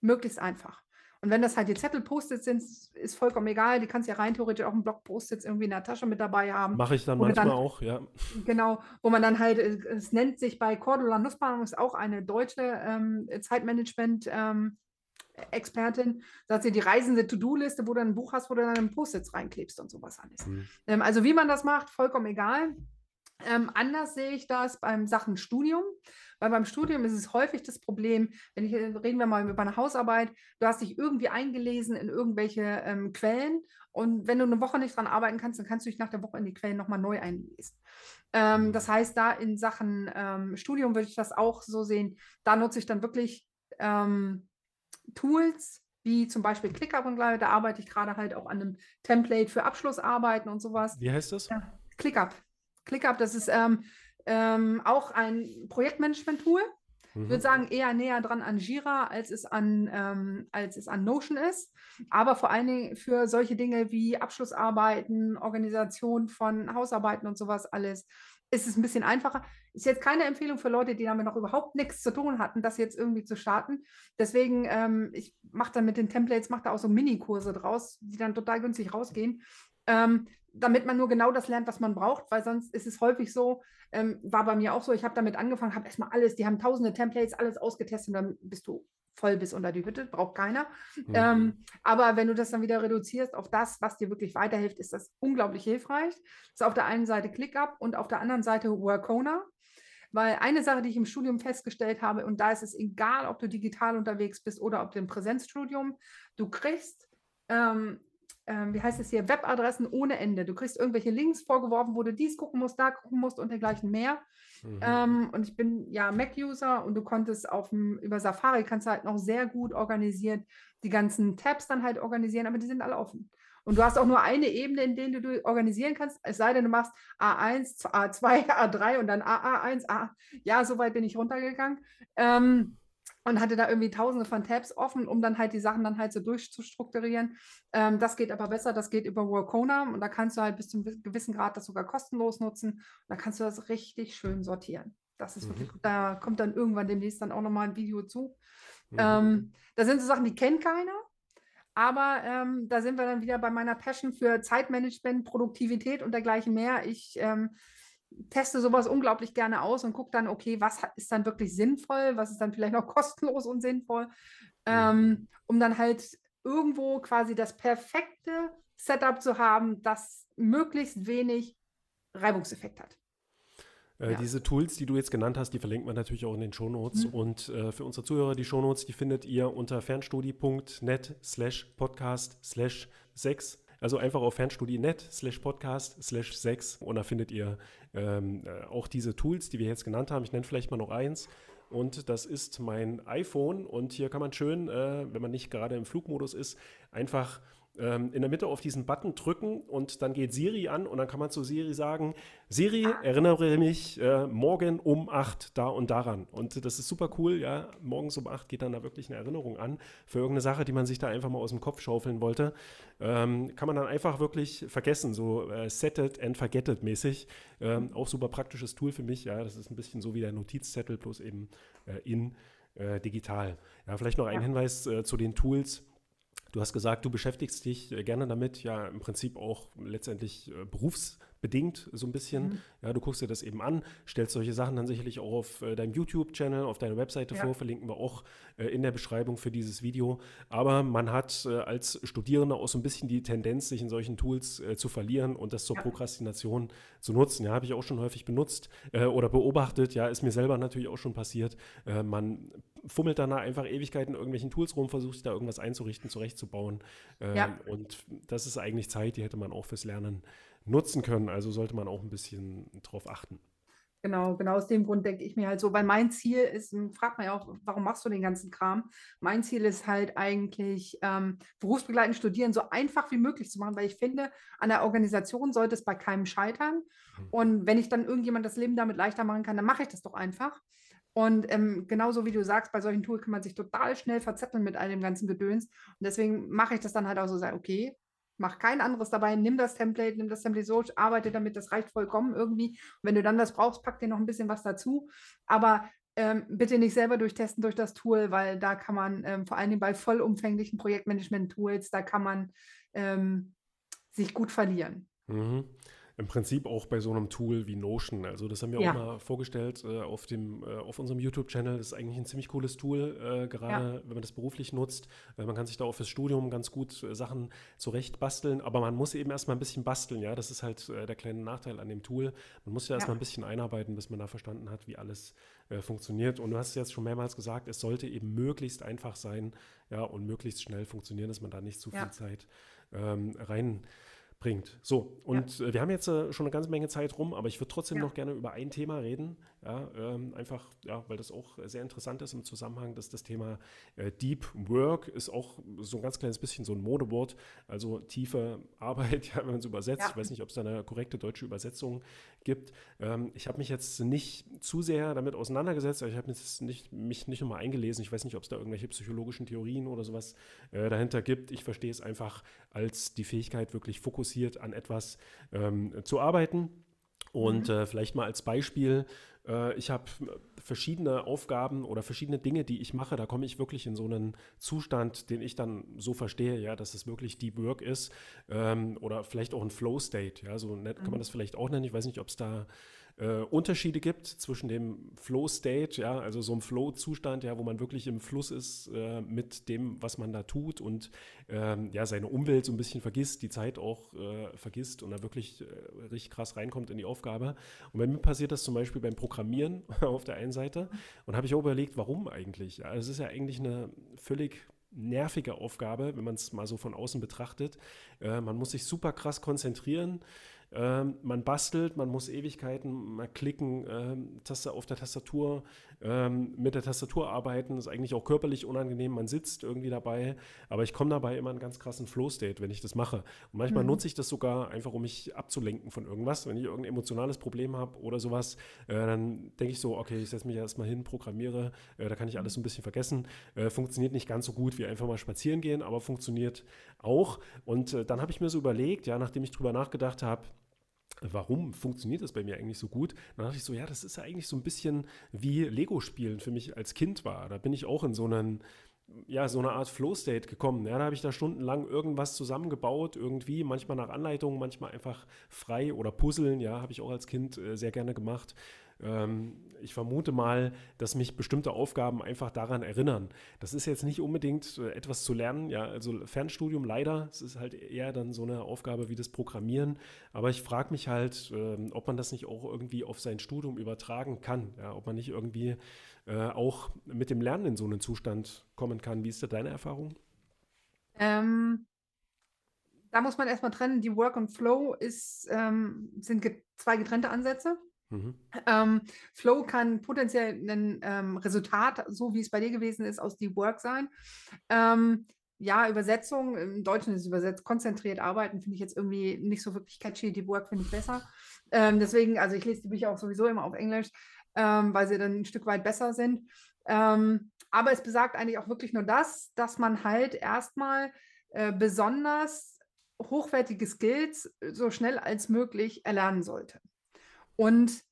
möglichst einfach. Und wenn das halt die Zettel-Post-its sind, ist vollkommen egal. Die kannst ja rein theoretisch auch einen Block-Post-its irgendwie in der Tasche mit dabei haben. Mache ich dann manchmal dann, auch, ja. Genau, wo man dann halt, äh, es nennt sich bei Cordula Nussbaum, ist auch eine deutsche ähm, Zeitmanagement- ähm, Expertin, sagt sie, die reisende To-Do-Liste, wo du ein Buch hast, wo du dann Post-its reinklebst und sowas alles. Mhm. Ähm, also wie man das macht, vollkommen egal. Ähm, anders sehe ich das beim Sachen Studium. Weil beim Studium ist es häufig das Problem, wenn ich, reden wir mal über eine Hausarbeit, du hast dich irgendwie eingelesen in irgendwelche ähm, Quellen und wenn du eine Woche nicht dran arbeiten kannst, dann kannst du dich nach der Woche in die Quellen nochmal neu einlesen. Ähm, das heißt, da in Sachen ähm, Studium würde ich das auch so sehen, da nutze ich dann wirklich ähm, Tools, wie zum Beispiel ClickUp und da arbeite ich gerade halt auch an einem Template für Abschlussarbeiten und sowas. Wie heißt das? Ja, ClickUp. ClickUp, das ist ähm, ähm, auch ein Projektmanagement-Tool. Ich würde mhm. sagen, eher näher dran an Jira, als es an, ähm, als es an Notion ist. Aber vor allen Dingen für solche Dinge wie Abschlussarbeiten, Organisation von Hausarbeiten und sowas alles ist es ein bisschen einfacher. Ist jetzt keine Empfehlung für Leute, die damit noch überhaupt nichts zu tun hatten, das jetzt irgendwie zu starten. Deswegen, ähm, ich mache dann mit den Templates, mache da auch so Mini-Kurse draus, die dann total günstig rausgehen. Ähm, damit man nur genau das lernt, was man braucht, weil sonst ist es häufig so, ähm, war bei mir auch so, ich habe damit angefangen, habe erstmal alles, die haben tausende Templates, alles ausgetestet und dann bist du voll bis unter die Hütte, braucht keiner. Mhm. Ähm, aber wenn du das dann wieder reduzierst auf das, was dir wirklich weiterhilft, ist das unglaublich hilfreich. Das ist auf der einen Seite ClickUp und auf der anderen Seite Workona. Weil eine Sache, die ich im Studium festgestellt habe, und da ist es egal, ob du digital unterwegs bist oder ob du im Präsenzstudium, du kriegst ähm, ähm, wie heißt es hier, Webadressen ohne Ende. Du kriegst irgendwelche Links vorgeworfen, wo du dies gucken musst, da gucken musst und dergleichen mehr. Mhm. Ähm, und ich bin ja Mac-User und du konntest auf über Safari kannst du halt noch sehr gut organisiert die ganzen Tabs dann halt organisieren, aber die sind alle offen. Und du hast auch nur eine Ebene, in der du organisieren kannst, es sei denn, du machst A1, A2, A3 und dann AA1, A. Ja, so weit bin ich runtergegangen. Ähm, und hatte da irgendwie tausende von Tabs offen, um dann halt die Sachen dann halt so durchzustrukturieren. Ähm, das geht aber besser, das geht über Workona und da kannst du halt bis zu einem gewissen Grad das sogar kostenlos nutzen. da kannst du das richtig schön sortieren. Das ist mhm. wirklich gut. Da kommt dann irgendwann demnächst dann auch nochmal ein Video zu. Mhm. Ähm, da sind so Sachen, die kennt keiner. Aber ähm, da sind wir dann wieder bei meiner Passion für Zeitmanagement, Produktivität und dergleichen mehr. Ich ähm, teste sowas unglaublich gerne aus und gucke dann, okay, was ist dann wirklich sinnvoll, was ist dann vielleicht noch kostenlos und sinnvoll, ähm, mhm. um dann halt irgendwo quasi das perfekte Setup zu haben, das möglichst wenig Reibungseffekt hat. Äh, ja. Diese Tools, die du jetzt genannt hast, die verlinkt man natürlich auch in den Shownotes. Mhm. Und äh, für unsere Zuhörer, die Shownotes, die findet ihr unter fernstudie.net slash podcast slash 6. Also einfach auf fernstudie.net slash podcast slash 6 und da findet ihr ähm, äh, auch diese Tools, die wir jetzt genannt haben. Ich nenne vielleicht mal noch eins. Und das ist mein iPhone. Und hier kann man schön, äh, wenn man nicht gerade im Flugmodus ist, einfach ähm, in der Mitte auf diesen Button drücken und dann geht Siri an und dann kann man zu Siri sagen, Siri, erinnere mich äh, morgen um 8 da und daran. Und das ist super cool, ja, morgens um 8 geht dann da wirklich eine Erinnerung an für irgendeine Sache, die man sich da einfach mal aus dem Kopf schaufeln wollte. Ähm, kann man dann einfach wirklich vergessen, so äh, set it and forget it mäßig. Ähm, auch super praktisches Tool für mich, ja, das ist ein bisschen so wie der Notizzettel, bloß eben äh, in äh, digital. Ja, vielleicht noch ein ja. Hinweis äh, zu den Tools. Du hast gesagt, du beschäftigst dich äh, gerne damit, ja im Prinzip auch letztendlich äh, berufs bedingt so ein bisschen. Mhm. Ja, du guckst dir das eben an, stellst solche Sachen dann sicherlich auch auf äh, deinem YouTube-Channel, auf deiner Webseite ja. vor, verlinken wir auch äh, in der Beschreibung für dieses Video. Aber man hat äh, als Studierender auch so ein bisschen die Tendenz, sich in solchen Tools äh, zu verlieren und das zur ja. Prokrastination zu nutzen. Ja, habe ich auch schon häufig benutzt äh, oder beobachtet. Ja, ist mir selber natürlich auch schon passiert. Äh, man fummelt dann einfach Ewigkeiten in irgendwelchen Tools rum, versucht sich da irgendwas einzurichten, zurechtzubauen. Ja. Und das ist eigentlich Zeit, die hätte man auch fürs Lernen nutzen können. Also sollte man auch ein bisschen drauf achten. Genau, genau aus dem Grund denke ich mir halt so, weil mein Ziel ist, fragt man ja auch, warum machst du den ganzen Kram? Mein Ziel ist halt eigentlich, ähm, berufsbegleitend studieren so einfach wie möglich zu machen, weil ich finde, an der Organisation sollte es bei keinem scheitern. Mhm. Und wenn ich dann irgendjemand das Leben damit leichter machen kann, dann mache ich das doch einfach. Und ähm, genauso wie du sagst, bei solchen Tools kann man sich total schnell verzetteln mit all dem ganzen Gedöns. Und deswegen mache ich das dann halt auch so, okay, mach kein anderes dabei, nimm das Template, nimm das Template so, arbeite damit, das reicht vollkommen irgendwie. Und wenn du dann das brauchst, pack dir noch ein bisschen was dazu. Aber ähm, bitte nicht selber durchtesten durch das Tool, weil da kann man ähm, vor allen Dingen bei vollumfänglichen Projektmanagement-Tools, da kann man ähm, sich gut verlieren. Mhm. Im Prinzip auch bei so einem Tool wie Notion. Also das haben wir ja. auch mal vorgestellt äh, auf, dem, äh, auf unserem YouTube-Channel. Das ist eigentlich ein ziemlich cooles Tool, äh, gerade ja. wenn man das beruflich nutzt. man kann sich da auch fürs Studium ganz gut äh, Sachen zurecht basteln, aber man muss eben erstmal ein bisschen basteln. Ja, das ist halt äh, der kleine Nachteil an dem Tool. Man muss ja erstmal ja. ein bisschen einarbeiten, bis man da verstanden hat, wie alles äh, funktioniert. Und du hast es jetzt schon mehrmals gesagt, es sollte eben möglichst einfach sein, ja, und möglichst schnell funktionieren, dass man da nicht zu viel Zeit ähm, rein bringt. So, und ja. Äh, wir haben jetzt äh, schon eine ganze Menge Zeit rum, aber ich würde trotzdem ja. noch gerne über ein Thema reden. Ja, ähm, einfach, ja, weil das auch sehr interessant ist im Zusammenhang, dass das Thema äh, Deep Work ist auch so ein ganz kleines bisschen so ein Modewort, also tiefe Arbeit, ja, wenn man es übersetzt. Ich weiß nicht, ob es da eine korrekte deutsche Übersetzung gibt. Ähm, ich habe mich jetzt nicht zu sehr damit auseinandergesetzt, ich habe nicht, mich nicht nochmal eingelesen. Ich weiß nicht, ob es da irgendwelche psychologischen Theorien oder sowas äh, dahinter gibt. Ich verstehe es einfach als die Fähigkeit, wirklich fokussiert an etwas ähm, zu arbeiten. Und mhm. äh, vielleicht mal als Beispiel, äh, ich habe verschiedene Aufgaben oder verschiedene Dinge, die ich mache. Da komme ich wirklich in so einen Zustand, den ich dann so verstehe, ja, dass es wirklich Deep Work ist ähm, oder vielleicht auch ein Flow State. Ja, so nett kann man mhm. das vielleicht auch nennen. Ich weiß nicht, ob es da äh, Unterschiede gibt zwischen dem Flow State, ja, also so einem Flow-Zustand, ja, wo man wirklich im Fluss ist äh, mit dem, was man da tut und ähm, ja, seine Umwelt so ein bisschen vergisst, die Zeit auch äh, vergisst und da wirklich äh, richtig krass reinkommt in die Aufgabe. Und bei mir passiert das zum Beispiel beim Programmieren auf der einen Seite und habe ich auch überlegt, warum eigentlich? Ja, es ist ja eigentlich eine völlig nervige Aufgabe, wenn man es mal so von außen betrachtet. Äh, man muss sich super krass konzentrieren. Ähm, man bastelt, man muss Ewigkeiten mal klicken, ähm, Taste auf der Tastatur, ähm, mit der Tastatur arbeiten, ist eigentlich auch körperlich unangenehm, man sitzt irgendwie dabei, aber ich komme dabei immer einen ganz krassen Flow-State, wenn ich das mache. Und manchmal mhm. nutze ich das sogar einfach, um mich abzulenken von irgendwas. Wenn ich irgendein emotionales Problem habe oder sowas, äh, dann denke ich so, okay, ich setze mich erstmal hin, programmiere, äh, da kann ich alles so ein bisschen vergessen. Äh, funktioniert nicht ganz so gut wie einfach mal spazieren gehen, aber funktioniert auch. Und äh, dann habe ich mir so überlegt, ja, nachdem ich drüber nachgedacht habe, warum funktioniert das bei mir eigentlich so gut? Dann dachte ich so, ja, das ist ja eigentlich so ein bisschen wie Lego-Spielen für mich als Kind war. Da bin ich auch in so einen ja, so eine Art Flow-State gekommen. Ja, da habe ich da stundenlang irgendwas zusammengebaut, irgendwie, manchmal nach Anleitung, manchmal einfach frei oder puzzeln, ja, habe ich auch als Kind äh, sehr gerne gemacht. Ähm, ich vermute mal, dass mich bestimmte Aufgaben einfach daran erinnern. Das ist jetzt nicht unbedingt äh, etwas zu lernen, ja, also Fernstudium leider, es ist halt eher dann so eine Aufgabe wie das Programmieren, aber ich frage mich halt, ähm, ob man das nicht auch irgendwie auf sein Studium übertragen kann, ja, ob man nicht irgendwie äh, auch mit dem Lernen in so einen Zustand kommen kann. Wie ist da deine Erfahrung? Ähm, da muss man erstmal trennen, die Work und Flow ist, ähm, sind ge zwei getrennte Ansätze. Mhm. Ähm, Flow kann potenziell ein ähm, Resultat, so wie es bei dir gewesen ist, aus Deep Work sein. Ähm, ja, Übersetzung, im Deutschen ist es übersetzt, konzentriert arbeiten, finde ich jetzt irgendwie nicht so wirklich catchy. Deep Work finde ich besser. Ähm, deswegen, also ich lese die Bücher auch sowieso immer auf Englisch, ähm, weil sie dann ein Stück weit besser sind. Ähm, aber es besagt eigentlich auch wirklich nur das, dass man halt erstmal äh, besonders hochwertige Skills so schnell als möglich erlernen sollte. Und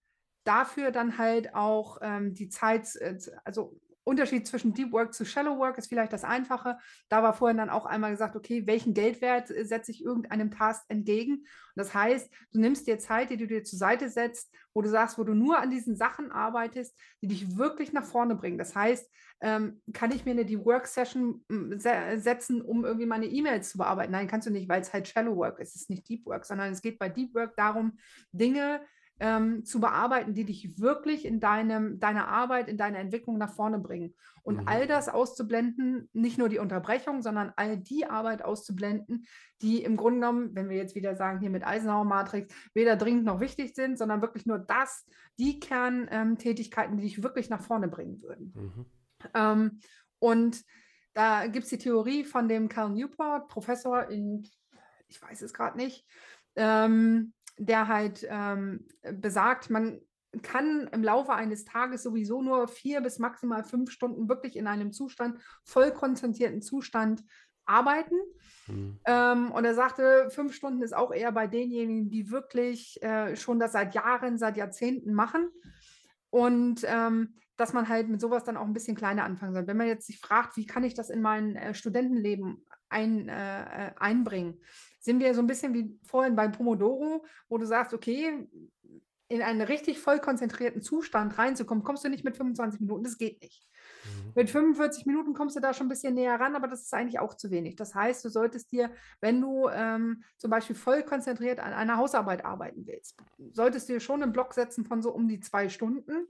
dafür dann halt auch ähm, die Zeit, äh, also Unterschied zwischen Deep Work zu Shallow Work ist vielleicht das Einfache. Da war vorhin dann auch einmal gesagt, okay, welchen Geldwert äh, setze ich irgendeinem Task entgegen? Und das heißt, du nimmst dir Zeit, die du dir zur Seite setzt, wo du sagst, wo du nur an diesen Sachen arbeitest, die dich wirklich nach vorne bringen. Das heißt, ähm, kann ich mir eine Deep Work Session hm, setzen, um irgendwie meine E-Mails zu bearbeiten? Nein, kannst du nicht, weil es halt Shallow Work ist. Es ist nicht Deep Work, sondern es geht bei Deep Work darum, Dinge ähm, zu bearbeiten, die dich wirklich in deinem, deiner Arbeit, in deiner Entwicklung nach vorne bringen. Und mhm. all das auszublenden, nicht nur die Unterbrechung, sondern all die Arbeit auszublenden, die im Grunde genommen, wenn wir jetzt wieder sagen, hier mit Eisenhower-Matrix, weder dringend noch wichtig sind, sondern wirklich nur das, die Kerntätigkeiten, die dich wirklich nach vorne bringen würden. Mhm. Ähm, und da gibt es die Theorie von dem Cal Newport, Professor in, ich weiß es gerade nicht, ähm, der halt ähm, besagt, man kann im Laufe eines Tages sowieso nur vier bis maximal fünf Stunden wirklich in einem Zustand, voll konzentrierten Zustand arbeiten. Mhm. Ähm, und er sagte, fünf Stunden ist auch eher bei denjenigen, die wirklich äh, schon das seit Jahren, seit Jahrzehnten machen. Und ähm, dass man halt mit sowas dann auch ein bisschen kleiner anfangen soll. Wenn man jetzt sich fragt, wie kann ich das in mein äh, Studentenleben ein, äh, äh einbringen, sind wir so ein bisschen wie vorhin beim Pomodoro, wo du sagst, okay, in einen richtig voll konzentrierten Zustand reinzukommen, kommst du nicht mit 25 Minuten, das geht nicht. Mhm. Mit 45 Minuten kommst du da schon ein bisschen näher ran, aber das ist eigentlich auch zu wenig. Das heißt, du solltest dir, wenn du ähm, zum Beispiel voll konzentriert an einer Hausarbeit arbeiten willst, solltest du dir schon einen Block setzen von so um die zwei Stunden.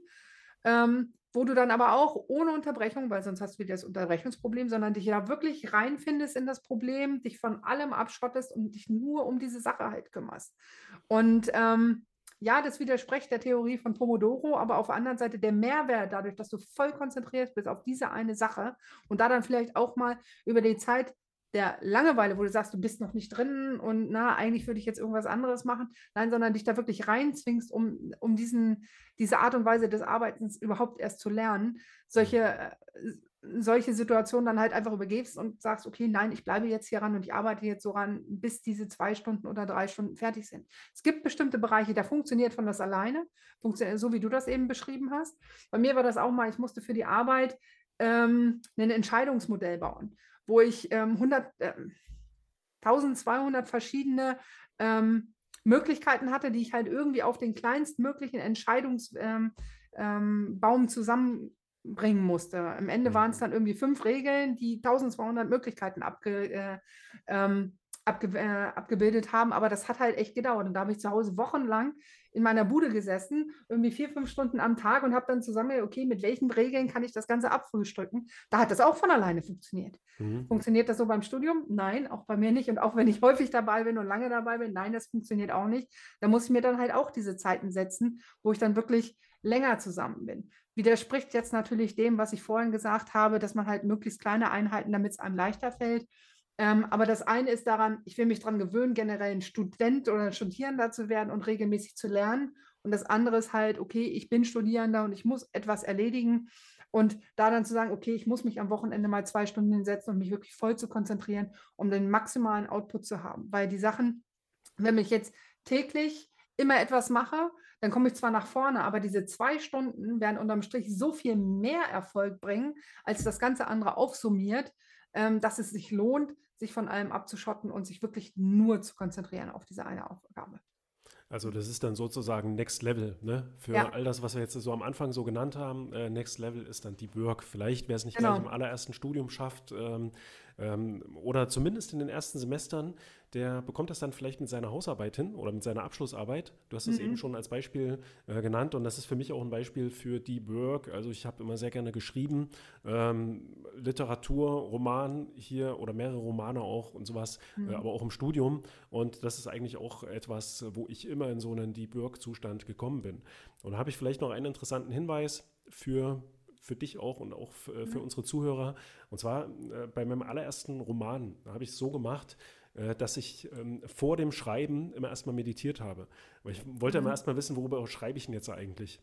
Ähm, wo du dann aber auch ohne Unterbrechung, weil sonst hast du wieder das Unterbrechungsproblem, sondern dich da wirklich reinfindest in das Problem, dich von allem abschottest und dich nur um diese Sache halt kümmerst. Und ähm, ja, das widerspricht der Theorie von Pomodoro, aber auf der anderen Seite der Mehrwert dadurch, dass du voll konzentriert bist auf diese eine Sache und da dann vielleicht auch mal über die Zeit der Langeweile, wo du sagst, du bist noch nicht drin und na, eigentlich würde ich jetzt irgendwas anderes machen. Nein, sondern dich da wirklich reinzwingst, um, um diesen, diese Art und Weise des Arbeitens überhaupt erst zu lernen, solche, äh, solche Situationen dann halt einfach übergibst und sagst, okay, nein, ich bleibe jetzt hier ran und ich arbeite jetzt so ran, bis diese zwei Stunden oder drei Stunden fertig sind. Es gibt bestimmte Bereiche, da funktioniert von das alleine, funktioniert so wie du das eben beschrieben hast. Bei mir war das auch mal, ich musste für die Arbeit ähm, ein Entscheidungsmodell bauen wo ich ähm, 100, äh, 1200 verschiedene ähm, Möglichkeiten hatte, die ich halt irgendwie auf den kleinstmöglichen Entscheidungsbaum ähm, ähm, zusammenbringen musste. Am Ende waren es mhm. dann irgendwie fünf Regeln, die 1200 Möglichkeiten abge, äh, ähm, abge, äh, abgebildet haben, aber das hat halt echt gedauert. Und da habe ich zu Hause wochenlang in meiner Bude gesessen, irgendwie vier, fünf Stunden am Tag und habe dann zusammen, okay, mit welchen Regeln kann ich das Ganze abfrühstücken? Da hat das auch von alleine funktioniert. Mhm. Funktioniert das so beim Studium? Nein, auch bei mir nicht. Und auch wenn ich häufig dabei bin und lange dabei bin, nein, das funktioniert auch nicht. Da muss ich mir dann halt auch diese Zeiten setzen, wo ich dann wirklich länger zusammen bin. Widerspricht jetzt natürlich dem, was ich vorhin gesagt habe, dass man halt möglichst kleine Einheiten, damit es einem leichter fällt. Ähm, aber das eine ist daran, ich will mich daran gewöhnen, generell ein Student oder ein Studierender zu werden und regelmäßig zu lernen. Und das andere ist halt, okay, ich bin Studierender und ich muss etwas erledigen. Und da dann zu sagen, okay, ich muss mich am Wochenende mal zwei Stunden hinsetzen und mich wirklich voll zu konzentrieren, um den maximalen Output zu haben. Weil die Sachen, wenn ich jetzt täglich immer etwas mache, dann komme ich zwar nach vorne, aber diese zwei Stunden werden unterm Strich so viel mehr Erfolg bringen, als das ganze andere aufsummiert, ähm, dass es sich lohnt, sich von allem abzuschotten und sich wirklich nur zu konzentrieren auf diese eine Aufgabe. Also das ist dann sozusagen Next Level, ne? Für ja. all das, was wir jetzt so am Anfang so genannt haben. Äh, Next Level ist dann Deep Work. Vielleicht, wer es nicht genau. gleich im allerersten Studium schafft, ähm, ähm, oder zumindest in den ersten Semestern, der bekommt das dann vielleicht mit seiner Hausarbeit hin oder mit seiner Abschlussarbeit. Du hast das mhm. eben schon als Beispiel äh, genannt und das ist für mich auch ein Beispiel für Deep Work. Also ich habe immer sehr gerne geschrieben, ähm, Literatur, Roman hier oder mehrere Romane auch und sowas, äh, mhm. äh, aber auch im Studium. Und das ist eigentlich auch etwas, wo ich immer in so einen Deep Work-Zustand gekommen bin. Und da habe ich vielleicht noch einen interessanten Hinweis für für dich auch und auch für, für unsere Zuhörer. Und zwar äh, bei meinem allerersten Roman habe ich es so gemacht, äh, dass ich ähm, vor dem Schreiben immer erstmal meditiert habe. Weil ich wollte mhm. immer erstmal wissen, worüber schreibe ich denn jetzt eigentlich?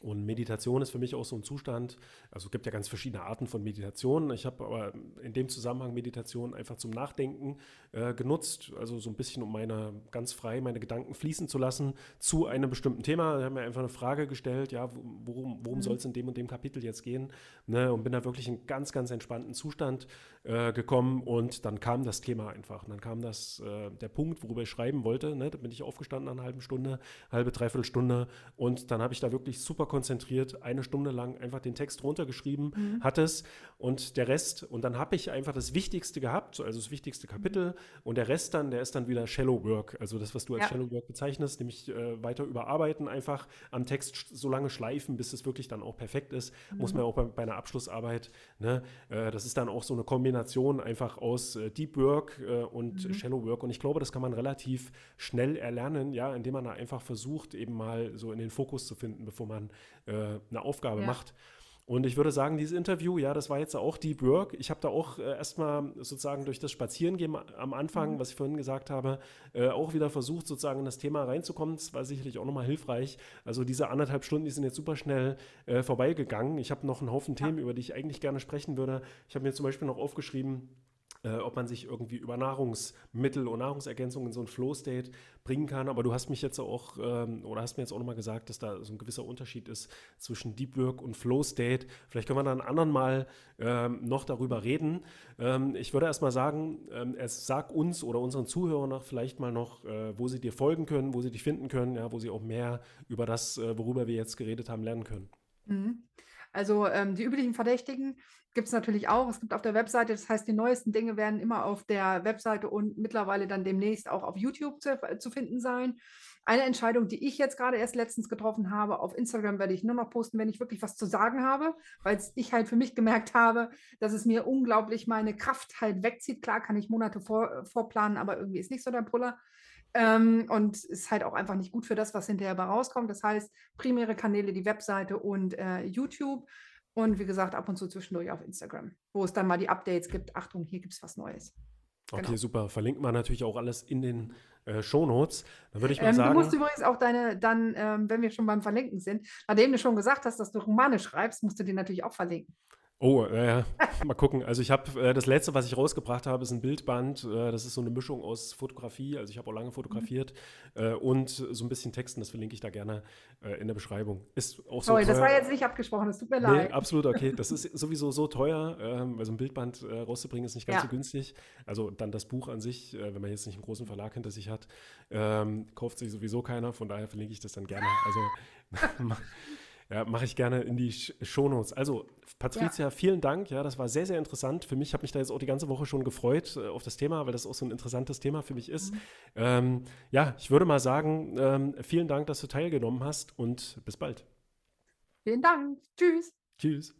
Und Meditation ist für mich auch so ein Zustand. Also es gibt ja ganz verschiedene Arten von Meditation. Ich habe aber in dem Zusammenhang Meditation einfach zum Nachdenken äh, genutzt. Also so ein bisschen, um meine ganz frei meine Gedanken fließen zu lassen zu einem bestimmten Thema. Ich habe mir einfach eine Frage gestellt, ja, worum, worum mhm. soll es in dem und dem Kapitel jetzt gehen? Ne? Und bin da wirklich in ganz, ganz entspannten Zustand äh, gekommen und dann kam das Thema einfach. Und dann kam das, äh, der Punkt, worüber ich schreiben wollte. Ne? Da bin ich aufgestanden nach einer halben Stunde, halbe, dreiviertel Stunde und dann habe ich da wirklich super konzentriert eine Stunde lang einfach den Text runtergeschrieben, mhm. hat es und der Rest und dann habe ich einfach das Wichtigste gehabt, also das wichtigste Kapitel und der Rest dann, der ist dann wieder Shallow Work, also das, was du als ja. Shallow Work bezeichnest, nämlich äh, weiter überarbeiten, einfach am Text so lange schleifen, bis es wirklich dann auch perfekt ist. Mhm. Muss man auch bei, bei einer Abschlussarbeit, ne? Äh, das ist dann auch so eine Kombination Kombination einfach aus äh, Deep Work äh, und mhm. Shallow Work. Und ich glaube, das kann man relativ schnell erlernen, ja, indem man da einfach versucht, eben mal so in den Fokus zu finden, bevor man äh, eine Aufgabe ja. macht. Und ich würde sagen, dieses Interview, ja, das war jetzt auch Deep Work. Ich habe da auch äh, erstmal sozusagen durch das Spazierengehen am Anfang, mhm. was ich vorhin gesagt habe, äh, auch wieder versucht, sozusagen in das Thema reinzukommen. Das war sicherlich auch nochmal hilfreich. Also diese anderthalb Stunden, die sind jetzt super schnell äh, vorbeigegangen. Ich habe noch einen Haufen ja. Themen, über die ich eigentlich gerne sprechen würde. Ich habe mir zum Beispiel noch aufgeschrieben, äh, ob man sich irgendwie über Nahrungsmittel und Nahrungsergänzungen in so ein Flow-State bringen kann. Aber du hast mich jetzt auch, ähm, oder hast mir jetzt auch nochmal gesagt, dass da so ein gewisser Unterschied ist zwischen Deep Work und Flow-State. Vielleicht können wir dann anderen Mal ähm, noch darüber reden. Ähm, ich würde erst mal sagen, ähm, es sag uns oder unseren Zuhörern noch vielleicht mal noch, äh, wo sie dir folgen können, wo sie dich finden können, ja, wo sie auch mehr über das, äh, worüber wir jetzt geredet haben, lernen können. Mhm. Also ähm, die üblichen Verdächtigen gibt es natürlich auch. Es gibt auf der Webseite, das heißt, die neuesten Dinge werden immer auf der Webseite und mittlerweile dann demnächst auch auf YouTube zu, zu finden sein. Eine Entscheidung, die ich jetzt gerade erst letztens getroffen habe, auf Instagram werde ich nur noch posten, wenn ich wirklich was zu sagen habe, weil ich halt für mich gemerkt habe, dass es mir unglaublich meine Kraft halt wegzieht. Klar kann ich Monate vor, vorplanen, aber irgendwie ist nicht so der Puller. Ähm, und ist halt auch einfach nicht gut für das, was hinterher bei rauskommt. Das heißt, primäre Kanäle, die Webseite und äh, YouTube. Und wie gesagt, ab und zu zwischendurch auf Instagram, wo es dann mal die Updates gibt. Achtung, hier gibt es was Neues. Okay, genau. super. Verlinken wir natürlich auch alles in den äh, Shownotes. Dann würde ich mal ähm, sagen. Du musst übrigens auch deine, dann, ähm, wenn wir schon beim Verlinken sind, nachdem du schon gesagt hast, dass du Romane schreibst, musst du die natürlich auch verlinken. Oh, äh, mal gucken. Also ich habe äh, das letzte, was ich rausgebracht habe, ist ein Bildband. Äh, das ist so eine Mischung aus Fotografie. Also ich habe auch lange fotografiert mhm. und so ein bisschen Texten. Das verlinke ich da gerne äh, in der Beschreibung. Ist auch so Sorry, teuer. das war jetzt nicht abgesprochen. Das tut mir leid. Nee, absolut okay. Das ist sowieso so teuer, ähm, weil so ein Bildband äh, rauszubringen ist nicht ganz ja. so günstig. Also dann das Buch an sich, äh, wenn man jetzt nicht einen großen Verlag hinter sich hat, ähm, kauft sich sowieso keiner. Von daher verlinke ich das dann gerne. Also Ja, mache ich gerne in die Shownotes. Also, Patricia, ja. vielen Dank. Ja, das war sehr, sehr interessant. Für mich habe mich da jetzt auch die ganze Woche schon gefreut äh, auf das Thema, weil das auch so ein interessantes Thema für mich ist. Mhm. Ähm, ja, ich würde mal sagen, ähm, vielen Dank, dass du teilgenommen hast und bis bald. Vielen Dank. Tschüss. Tschüss.